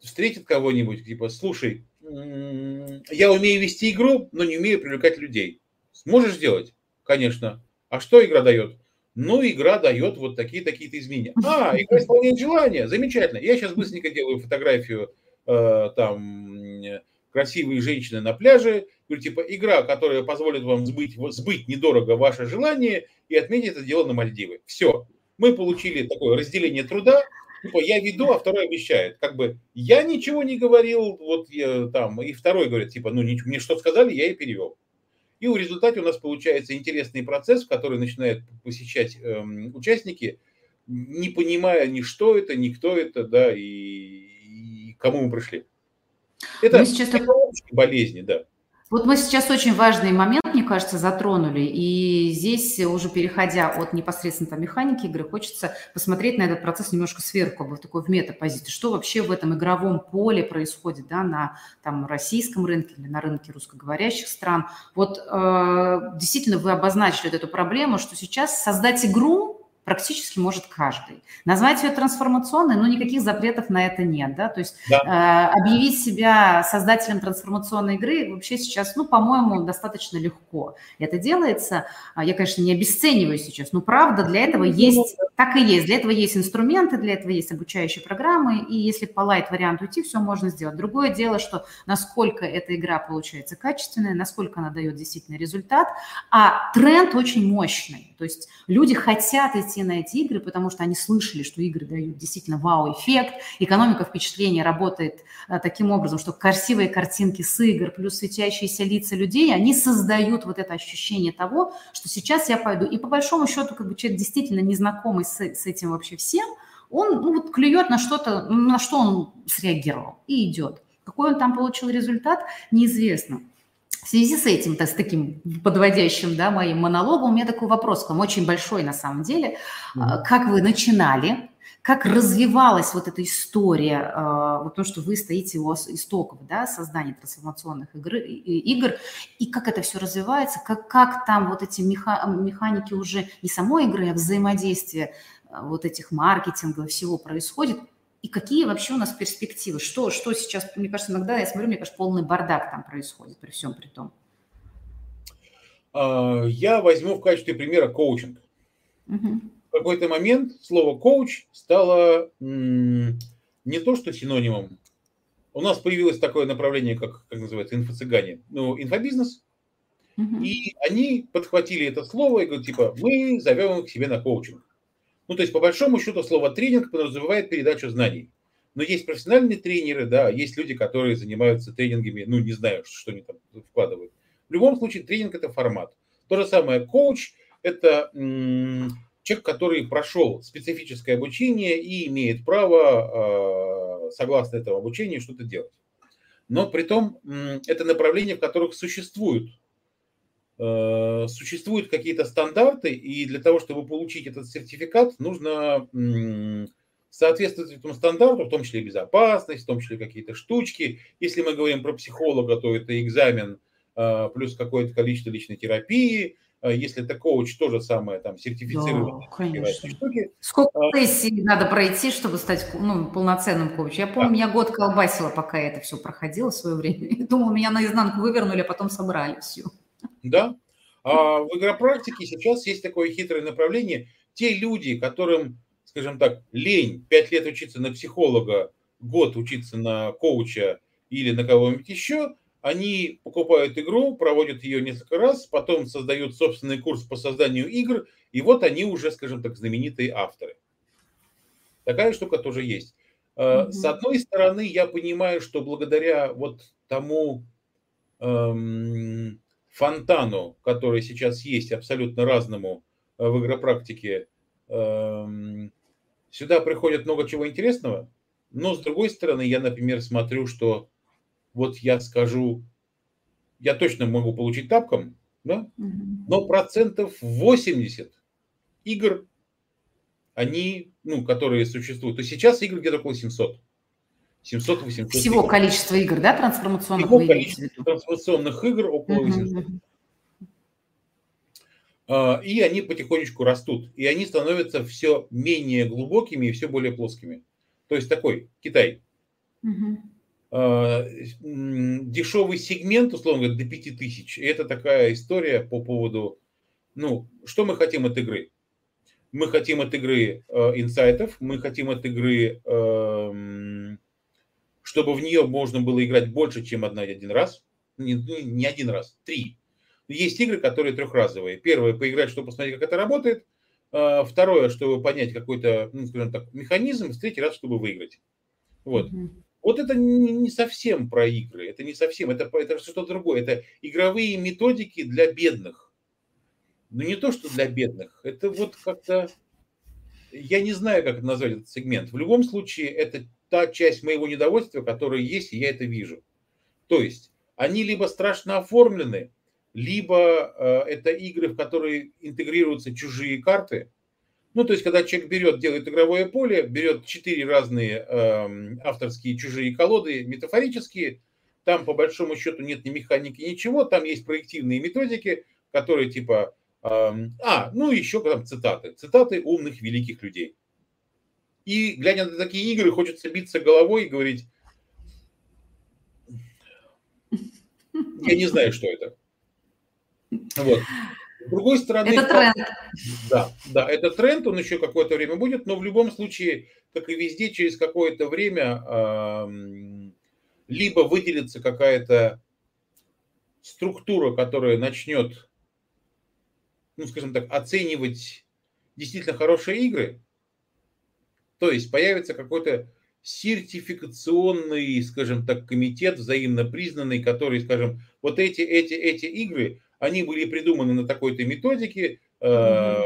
встретят кого-нибудь, типа, слушай, я умею вести игру, но не умею привлекать людей. Сможешь сделать? Конечно. А что игра дает? но игра дает вот такие такие-то изменения. А, игра исполняет желания, замечательно. Я сейчас быстренько делаю фотографию э, там красивые женщины на пляже, говорю, типа игра, которая позволит вам сбыть, сбыть недорого ваше желание и отметить это дело на Мальдивы. Все. Мы получили такое разделение труда, Типа, я веду, а второй обещает. Как бы, я ничего не говорил, вот я, там, и второй говорит, типа, ну, мне что сказали, я и перевел. И в результате у нас получается интересный процесс, который начинают посещать эм, участники, не понимая ни что это, ни кто это, да, и, и кому мы пришли. Это, мы сейчас болезни, да. Вот мы сейчас очень важный момент, мне кажется, затронули, и здесь уже переходя от непосредственно механики игры, хочется посмотреть на этот процесс немножко сверху, в такой в метапозиции, что вообще в этом игровом поле происходит, да, на там российском рынке или на рынке русскоговорящих стран. Вот э, действительно вы обозначили вот эту проблему, что сейчас создать игру практически может каждый. Назвать ее трансформационной, но никаких запретов на это нет, да, то есть да. э, объявить себя создателем трансформационной игры вообще сейчас, ну, по-моему, достаточно легко. Это делается, а, я, конечно, не обесцениваю сейчас, но правда, для этого ну, есть, так и есть, для этого есть инструменты, для этого есть обучающие программы, и если по лайт-варианту идти, все можно сделать. Другое дело, что насколько эта игра получается качественная, насколько она дает действительно результат, а тренд очень мощный, то есть люди хотят идти все на эти игры, потому что они слышали, что игры дают действительно вау-эффект. Экономика впечатления работает а, таким образом, что красивые картинки с игр плюс светящиеся лица людей, они создают вот это ощущение того, что сейчас я пойду. И по большому счету, как бы человек действительно незнакомый с, с этим вообще всем, он ну, вот клюет на что-то, на что он среагировал и идет. Какой он там получил результат, неизвестно. В связи с этим, то, с таким подводящим да, моим монологом, у меня такой вопрос к вам, очень большой на самом деле. Mm-hmm. Как вы начинали, как развивалась вот эта история, а, вот то, что вы стоите у истоков да, создания трансформационных игр, игр, и как это все развивается, как, как там вот эти меха, механики уже не самой игры, а взаимодействия а, вот этих маркетинга всего происходит, и какие вообще у нас перспективы? Что, что сейчас, мне кажется, иногда я смотрю, мне кажется, полный бардак там происходит при всем при том. А, я возьму в качестве примера коучинг. Угу. В какой-то момент слово коуч стало не то, что синонимом. У нас появилось такое направление, как, как называется, инфо-цыгане, ну, инфобизнес. Угу. И они подхватили это слово и говорят, типа, мы зовем их к себе на коучинг. Ну, то есть, по большому счету, слово тренинг подразумевает передачу знаний. Но есть профессиональные тренеры, да, есть люди, которые занимаются тренингами, ну, не знаю, что они там вкладывают. В любом случае, тренинг – это формат. То же самое, коуч – это человек, который прошел специфическое обучение и имеет право, э, согласно этому обучению, что-то делать. Но при том, это направления, в которых существуют существуют какие-то стандарты, и для того, чтобы получить этот сертификат, нужно соответствовать этому стандарту, в том числе безопасность, в том числе какие-то штучки. Если мы говорим про психолога, то это экзамен э, плюс какое-то количество личной терапии. Э, если это коуч, то же самое, там, сертифицированные да, конечно. штуки. Сколько сессий надо пройти, чтобы стать ну, полноценным коучем? Я помню, да. меня год колбасило, пока я это все проходила в свое время. Думала, меня наизнанку вывернули, а потом собрали все. Да. А в игропрактике сейчас есть такое хитрое направление. Те люди, которым, скажем так, лень 5 лет учиться на психолога, год учиться на коуча или на кого-нибудь еще, они покупают игру, проводят ее несколько раз, потом создают собственный курс по созданию игр, и вот они уже, скажем так, знаменитые авторы. Такая штука тоже есть. Mm-hmm. С одной стороны, я понимаю, что благодаря вот тому эм, фонтану, который сейчас есть, абсолютно разному э, в игропрактике, эм, сюда приходит много чего интересного. Но, с другой стороны, я, например, смотрю, что вот я скажу, я точно могу получить тапком, да? но процентов 80 игр, они, ну, которые существуют, то сейчас игр где-то около 700. 700-800 Всего игр. количество игр, да, трансформационных? Всего количество трансформационных игр около 800. Uh-huh. И они потихонечку растут. И они становятся все менее глубокими и все более плоскими. То есть такой Китай. Uh-huh. Дешевый сегмент, условно говоря, до 5000. И это такая история по поводу, ну, что мы хотим от игры? Мы хотим от игры э, инсайтов, мы хотим от игры э, чтобы в нее можно было играть больше, чем одна один раз. Не, не один раз, три. Есть игры, которые трехразовые. Первое, поиграть, чтобы посмотреть, как это работает. а, второе, чтобы понять какой-то, ну, скажем так, механизм, в третий раз, чтобы выиграть. Вот. Mm-hmm. Вот это не, совсем про игры, это не совсем, это, это что-то другое. Это игровые методики для бедных. Но не то, что для бедных. Это вот как-то... Я не знаю, как назвать этот сегмент. В любом случае, это та часть моего недовольствия, которая есть, и я это вижу. То есть, они либо страшно оформлены, либо э, это игры, в которые интегрируются чужие карты. Ну, то есть, когда человек берет, делает игровое поле, берет четыре разные э, авторские чужие колоды, метафорические, там по большому счету нет ни механики, ничего, там есть проективные методики, которые типа, э, а, ну еще там цитаты, цитаты умных великих людей. И глядя на такие игры, хочется биться головой и говорить, я не знаю, что это. Вот. С другой стороны... Это тренд. Да, да, это тренд, он еще какое-то время будет, но в любом случае, как и везде, через какое-то время э, либо выделится какая-то структура, которая начнет, ну, скажем так, оценивать действительно хорошие игры, то есть появится какой-то сертификационный, скажем так, комитет взаимно признанный, который, скажем, вот эти, эти, эти игры, они были придуманы на такой-то методике, э,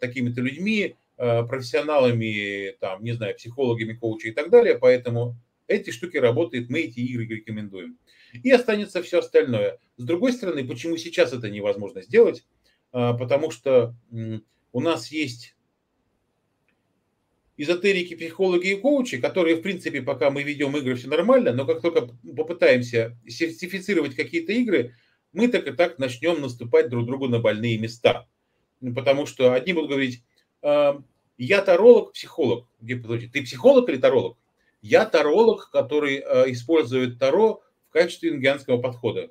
такими-то людьми, э, профессионалами, там, не знаю, психологами, коучи и так далее, поэтому эти штуки работают, мы эти игры рекомендуем. И останется все остальное. С другой стороны, почему сейчас это невозможно сделать? Э, потому что у нас есть эзотерики, психологи и коучи, которые, в принципе, пока мы ведем игры, все нормально, но как только попытаемся сертифицировать какие-то игры, мы так и так начнем наступать друг другу на больные места. Ну, потому что одни будут говорить, «А, я таролог, психолог. Ты психолог или таролог? Я таролог, который а, использует таро в качестве ингианского подхода.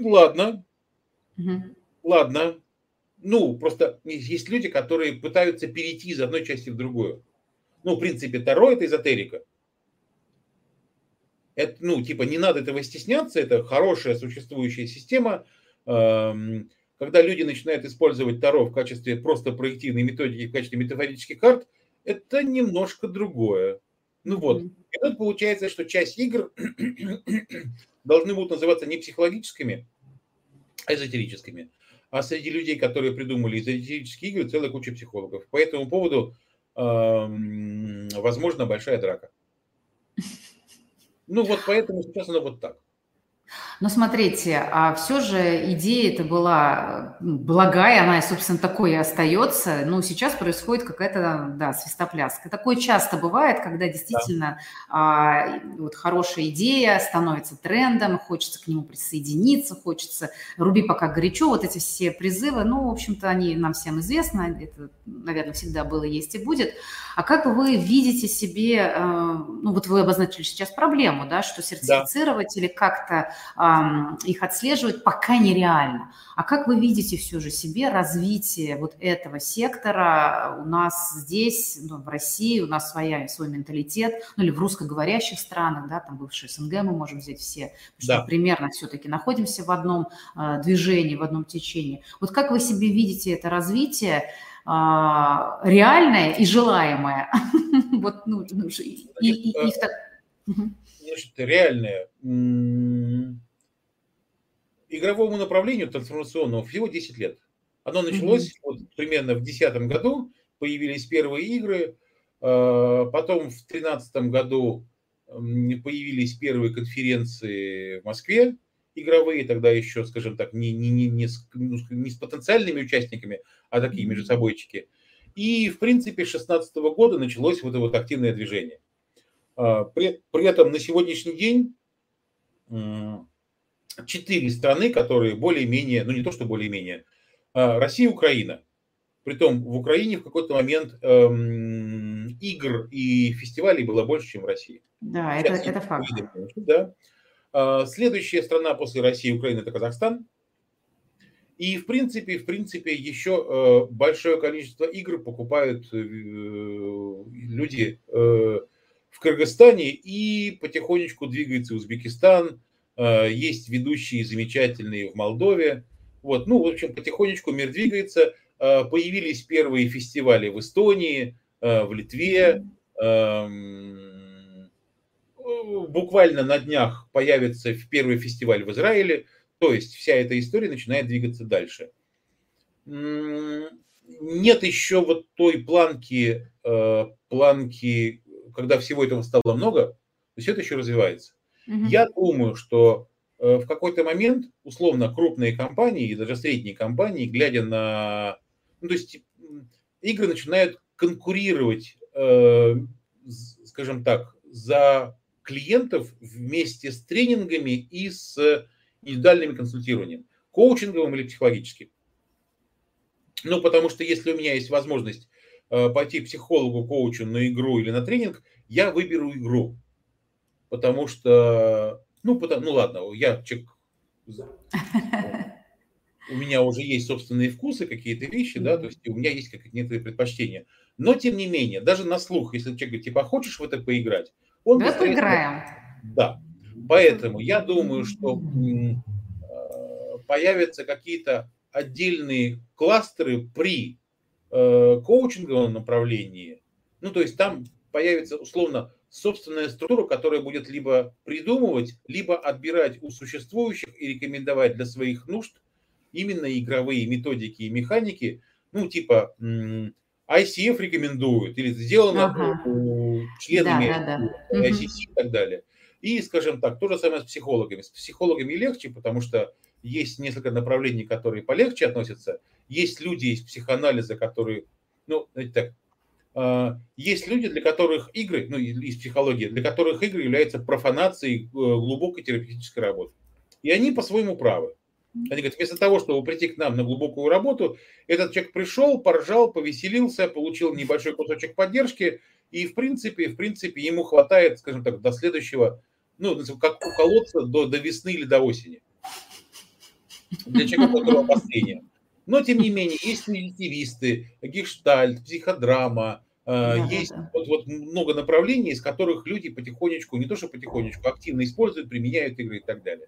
Ладно, угу. ладно, ну, просто есть люди, которые пытаются перейти из одной части в другую. Ну, в принципе, Таро – это эзотерика. Это, ну, типа, не надо этого стесняться, это хорошая существующая система. Эм, когда люди начинают использовать Таро в качестве просто проективной методики, в качестве метафорических карт, это немножко другое. Ну вот. И тут получается, что часть игр должны будут называться не психологическими, а эзотерическими а среди людей, которые придумали эзотерические игры, целая куча психологов. По этому поводу, э, возможно, большая драка. Ну вот поэтому сейчас оно вот так. Но смотрите, а все же идея это была благая, она, собственно, такой и остается. Ну, сейчас происходит какая-то, да, свистопляска. Такое часто бывает, когда действительно да. а, вот хорошая идея становится трендом, хочется к нему присоединиться, хочется руби пока горячо, вот эти все призывы, ну, в общем-то, они нам всем известны, это, наверное, всегда было, есть и будет. А как вы видите себе, э, ну, вот вы обозначили сейчас проблему, да, что сертифицировать да. или как-то их отслеживать пока нереально. А как вы видите все же себе развитие вот этого сектора у нас здесь, ну, в России, у нас своя, свой менталитет, ну или в русскоговорящих странах, да, там бывшие СНГ мы можем взять все, что да. примерно все-таки находимся в одном э, движении, в одном течении. Вот как вы себе видите это развитие, э, реальное и желаемое? Вот, ну, ну и, и, и, Значит, реальное игровому направлению трансформационному всего 10 лет. Оно началось mm-hmm. вот, примерно в 2010 году, появились первые игры, а, потом в 2013 году появились первые конференции в Москве, игровые, тогда еще, скажем так, не, не, не, не, с, ну, не с потенциальными участниками, а такие между собойчики. И, в принципе, с 2016 года началось вот это вот активное движение. А, при, при этом на сегодняшний день четыре страны, которые более-менее, ну не то, что более-менее, а, Россия и Украина. Притом в Украине в какой-то момент эм, игр и фестивалей было больше, чем в России. Да, Сейчас это, это факт. Да. А, следующая страна после России и Украины – это Казахстан. И, в принципе, в принципе, еще э, большое количество игр покупают э, люди э, в Кыргызстане и потихонечку двигается Узбекистан, Э, есть ведущие замечательные в Молдове. Вот, ну, в общем, потихонечку мир двигается. появились первые фестивали в Эстонии, в Литве. Эм, буквально на днях появится первый фестиваль в Израиле. То есть вся эта история начинает двигаться дальше. Нет еще вот той планки, э, планки, когда всего этого стало много, то есть это еще развивается. Угу. Я думаю, что э, в какой-то момент, условно, крупные компании и даже средние компании, глядя на... Ну, то есть игры начинают конкурировать, э, скажем так, за клиентов вместе с тренингами и с индивидуальным консультированием, коучинговым или психологическим. Ну, потому что если у меня есть возможность пойти к психологу, коучу на игру или на тренинг, я выберу игру. Потому что, ну, потому, ну ладно, я человек, у меня уже есть собственные вкусы, какие-то вещи, да, то есть у меня есть какие-то некоторые предпочтения. Но, тем не менее, даже на слух, если человек говорит, типа, хочешь в это поиграть? Он Давай поиграем. Да. Поэтому я думаю, что э, появятся какие-то отдельные кластеры при э, коучинговом направлении. Ну, то есть там появится условно собственная структура, которая будет либо придумывать, либо отбирать у существующих и рекомендовать для своих нужд именно игровые методики и механики, ну, типа ICF рекомендует, или сделано ага. членами да, да, да. ICC и так далее. И, скажем так, то же самое с психологами. С психологами легче, потому что есть несколько направлений, которые полегче относятся. Есть люди из психоанализа, которые, ну, знаете так, а, есть люди, для которых игры, ну, из психологии, для которых игры являются профанацией э, глубокой терапевтической работы. И они по-своему правы. Они говорят, вместо того, чтобы прийти к нам на глубокую работу, этот человек пришел, поржал, повеселился, получил небольшой кусочек поддержки, и в принципе, в принципе, ему хватает, скажем так, до следующего, ну, как уколоться до, до весны или до осени. Для человека, у которого обострение. Но, тем не менее, есть позитивисты, гештальт, психодрама, э, да, есть да. Вот, вот много направлений, из которых люди потихонечку, не то что потихонечку, активно используют, применяют игры и так далее.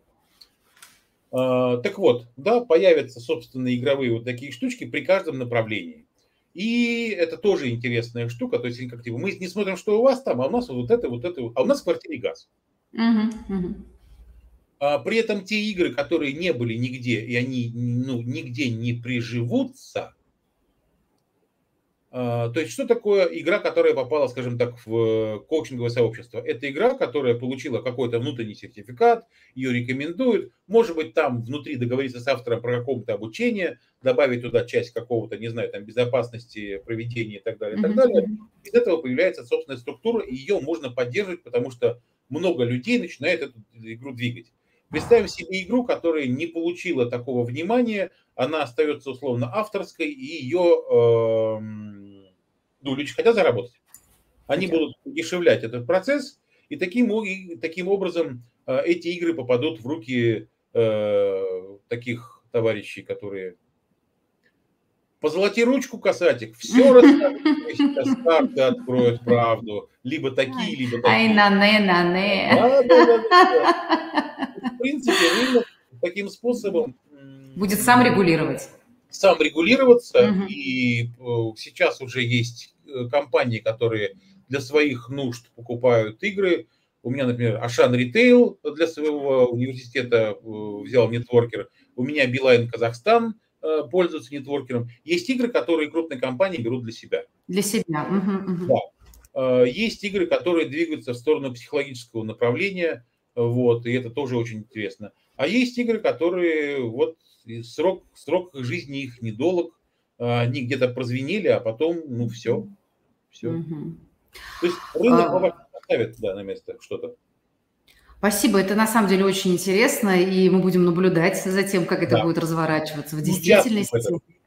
Э, так вот, да, появятся собственные игровые вот такие штучки при каждом направлении. И это тоже интересная штука. То есть, как типа, мы не смотрим, что у вас там, а у нас вот это, вот это, а у нас в квартире газ. Uh-huh, uh-huh. А при этом те игры, которые не были нигде, и они ну, нигде не приживутся, а, то есть, что такое игра, которая попала, скажем так, в коучинговое сообщество? Это игра, которая получила какой-то внутренний сертификат, ее рекомендуют. Может быть, там внутри договориться с автором про какое-то обучение, добавить туда часть какого-то, не знаю, там, безопасности, проведения и так далее, и так далее. Из этого появляется собственная структура, и ее можно поддерживать, потому что много людей начинает эту игру двигать. Представим себе игру, которая не получила такого внимания, она остается условно авторской, и ее э, эм, ну, люди хотят заработать. Они хотят. будут дешевлять этот процесс, и таким, и таким образом э, эти игры попадут в руки э, таких товарищей, которые Позолоти ручку, косатик, все расскажут. Сейчас карты откроют правду. Либо такие, либо такие. Ай, на-не, на-не. Да, да, да, да. В принципе, именно таким способом... Будет сам регулировать. Сам регулироваться. Угу. И э, сейчас уже есть э, компании, которые для своих нужд покупают игры. У меня, например, Ашан Ритейл для своего университета э, взял нетворкер. У меня Билайн Казахстан – Э, пользуются нетворкером. Есть игры, которые крупные компании берут для себя. Для себя. Угу, угу. Да. Э, есть игры, которые двигаются в сторону психологического направления, вот, и это тоже очень интересно. А есть игры, которые вот срок, срок жизни их недолг, они где-то прозвенели, а потом, ну, все. Все. Угу. То есть рынок а... поставит да, на место что-то. Спасибо, это на самом деле очень интересно, и мы будем наблюдать за тем, как это да. будет разворачиваться в действительности.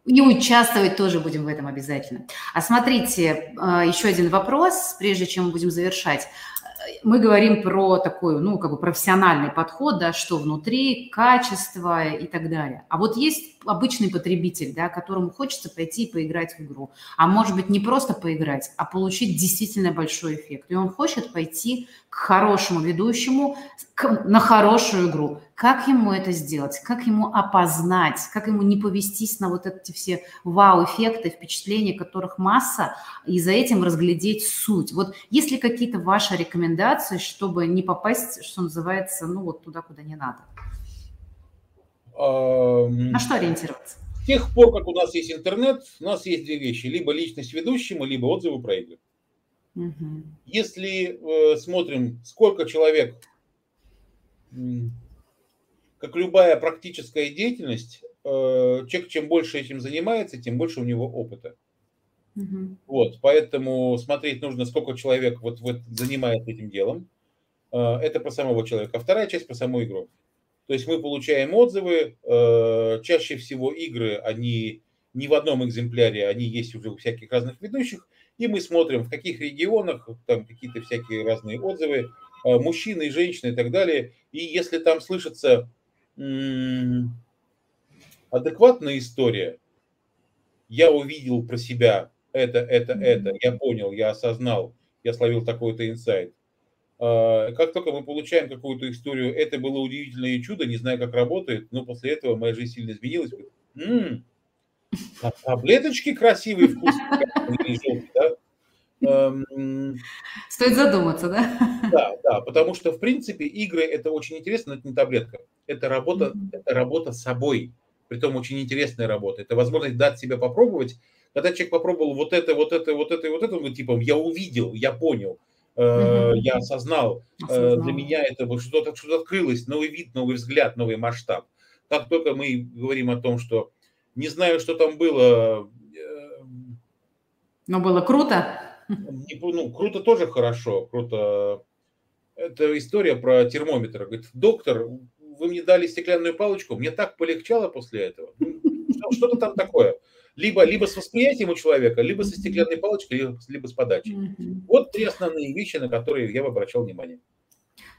И участвовать тоже будем в этом обязательно. А смотрите, а, еще один вопрос, прежде чем мы будем завершать мы говорим про такой, ну, как бы профессиональный подход, да, что внутри, качество и так далее. А вот есть обычный потребитель, да, которому хочется пойти и поиграть в игру. А может быть, не просто поиграть, а получить действительно большой эффект. И он хочет пойти к хорошему ведущему, к, на хорошую игру, Как ему это сделать? Как ему опознать? Как ему не повестись на вот эти все вау-эффекты, впечатления, которых масса, и за этим разглядеть суть? Вот есть ли какие-то ваши рекомендации, чтобы не попасть, что называется, ну вот туда, куда не надо? На что ориентироваться? С тех пор, как у нас есть интернет, у нас есть две вещи. Либо личность ведущему, либо отзывы про игры. Угу. Если э, смотрим, сколько человек, как любая практическая деятельность, э, человек чем больше этим занимается, тем больше у него опыта. Угу. Вот, поэтому смотреть нужно, сколько человек вот, вот занимается этим делом. Э, это про самого человека. А вторая часть про саму игру. То есть мы получаем отзывы. Э, чаще всего игры, они не в одном экземпляре, они есть уже у всяких разных ведущих. И мы смотрим, в каких регионах, там какие-то всякие разные отзывы, мужчины и женщины и так далее. И если там слышится адекватная история, я увидел про себя это, это, это, я понял, я осознал, я словил такой-то инсайт. А, как только мы получаем какую-то историю, это было удивительное чудо, не знаю, как работает, но после этого моя жизнь сильно изменилась. М-м, а таблеточки красивые, вкусные, да? Эм, Стоит задуматься, да? Да, да, потому что, в принципе, игры – это очень интересно, но это не таблетка. Это работа, mm-hmm. это работа с собой, притом очень интересная работа. Это возможность дать себе попробовать. Когда человек попробовал вот это, вот это, вот это вот это, он говорит, типа, я увидел, я понял – Угу. Я осознал, э, осознал, для меня это что-то что открылось, новый вид, новый взгляд, новый масштаб. Как только мы говорим о том, что не знаю, что там было. Э, Но было круто. Ну, круто тоже хорошо. Круто. Это история про термометр. Говорит, доктор, вы мне дали стеклянную палочку, мне так полегчало после этого. Ну, что-то там такое либо, либо с восприятием у человека, либо со стеклянной палочкой, либо, либо с подачей. Вот три основные вещи, на которые я бы обращал внимание.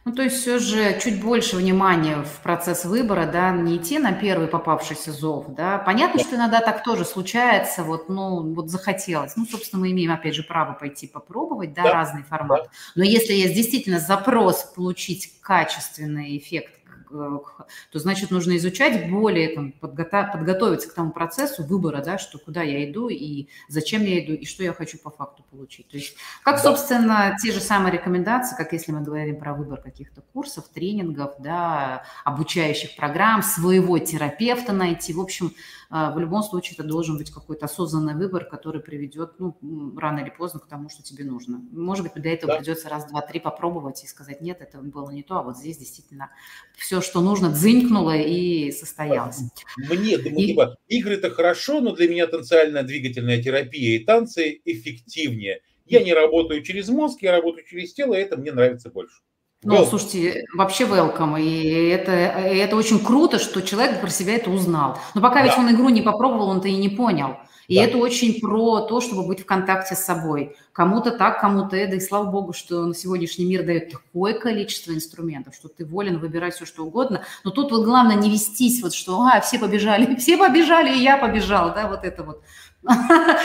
Ну, то есть все же чуть больше внимания в процесс выбора, да, не идти на первый попавшийся зов, да. Понятно, что иногда так тоже случается, вот, ну, вот захотелось. Ну, собственно, мы имеем, опять же, право пойти попробовать, да, да. разные форматы. Да. Но если есть действительно запрос получить качественный эффект то значит нужно изучать более, там, подготов, подготовиться к тому процессу выбора, да, что куда я иду и зачем я иду и что я хочу по факту получить. То есть как, собственно, те же самые рекомендации, как если мы говорим про выбор каких-то курсов, тренингов, да, обучающих программ, своего терапевта найти. В общем, в любом случае это должен быть какой-то осознанный выбор, который приведет, ну, рано или поздно к тому, что тебе нужно. Может быть, для этого да. придется раз, два, три попробовать и сказать, нет, это было не то, а вот здесь действительно все, что нужно, дзынькнуло и состоялось. Мне, и... типа, игры это хорошо, но для меня танциальная двигательная терапия и танцы эффективнее. Я не работаю через мозг, я работаю через тело, и это мне нравится больше. Ну, welcome. слушайте, вообще welcome. И это, и это очень круто, что человек про себя это узнал. Но пока да. ведь он игру не попробовал, он-то и не понял. И да. это очень про то, чтобы быть в контакте с собой. Кому-то так, кому-то это. И слава богу, что на сегодняшний мир дает такое количество инструментов, что ты волен выбирать все, что угодно. Но тут вот главное не вестись, вот что а, все побежали, все побежали, и я побежал. Да, вот это вот.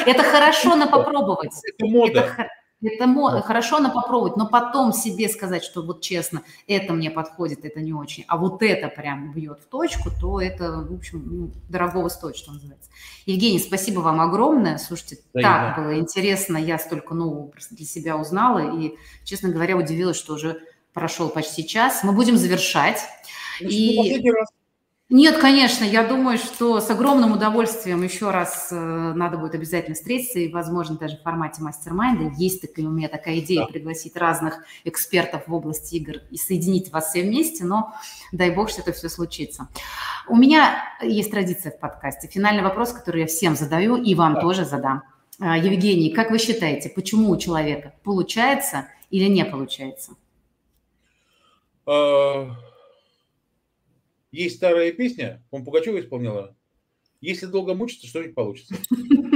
Это хорошо на попробовать. Это мода. Это мо- хорошо на попробовать, но потом себе сказать, что вот честно, это мне подходит, это не очень, а вот это прям бьет в точку, то это, в общем, ну, дорогого стоит, что называется. Евгений, спасибо вам огромное. Слушайте, да, так да. было интересно, я столько нового для себя узнала и, честно говоря, удивилась, что уже прошел почти час. Мы будем завершать. Ну, и... Последний раз. Нет, конечно, я думаю, что с огромным удовольствием еще раз э, надо будет обязательно встретиться, и, возможно, даже в формате мастер-майнда. Есть такая, у меня такая идея да. пригласить разных экспертов в области игр и соединить вас все вместе, но дай бог, что это все случится. У меня есть традиция в подкасте. Финальный вопрос, который я всем задаю, и вам да. тоже задам. А, Евгений, как вы считаете, почему у человека получается или не получается? Uh есть старая песня, он Пугачева исполнила. Если долго мучиться, что-нибудь получится.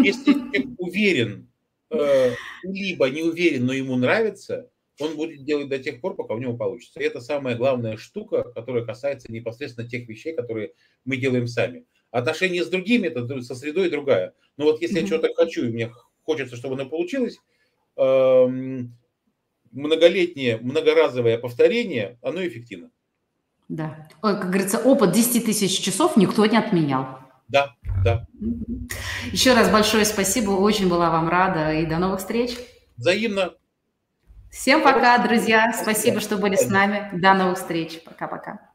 Если человек уверен, э, либо не уверен, но ему нравится, он будет делать до тех пор, пока у него получится. И это самая главная штука, которая касается непосредственно тех вещей, которые мы делаем сами. Отношения с другими, это со средой другая. Но вот если mm-hmm. я чего-то хочу, и мне хочется, чтобы оно получилось, эм, многолетнее, многоразовое повторение, оно эффективно. Да. Ой, как говорится, опыт 10 тысяч часов никто не отменял. Да, да. Еще раз большое спасибо, очень была вам рада и до новых встреч. Взаимно. Всем пока, друзья. Спасибо, что были с нами. До новых встреч. Пока-пока.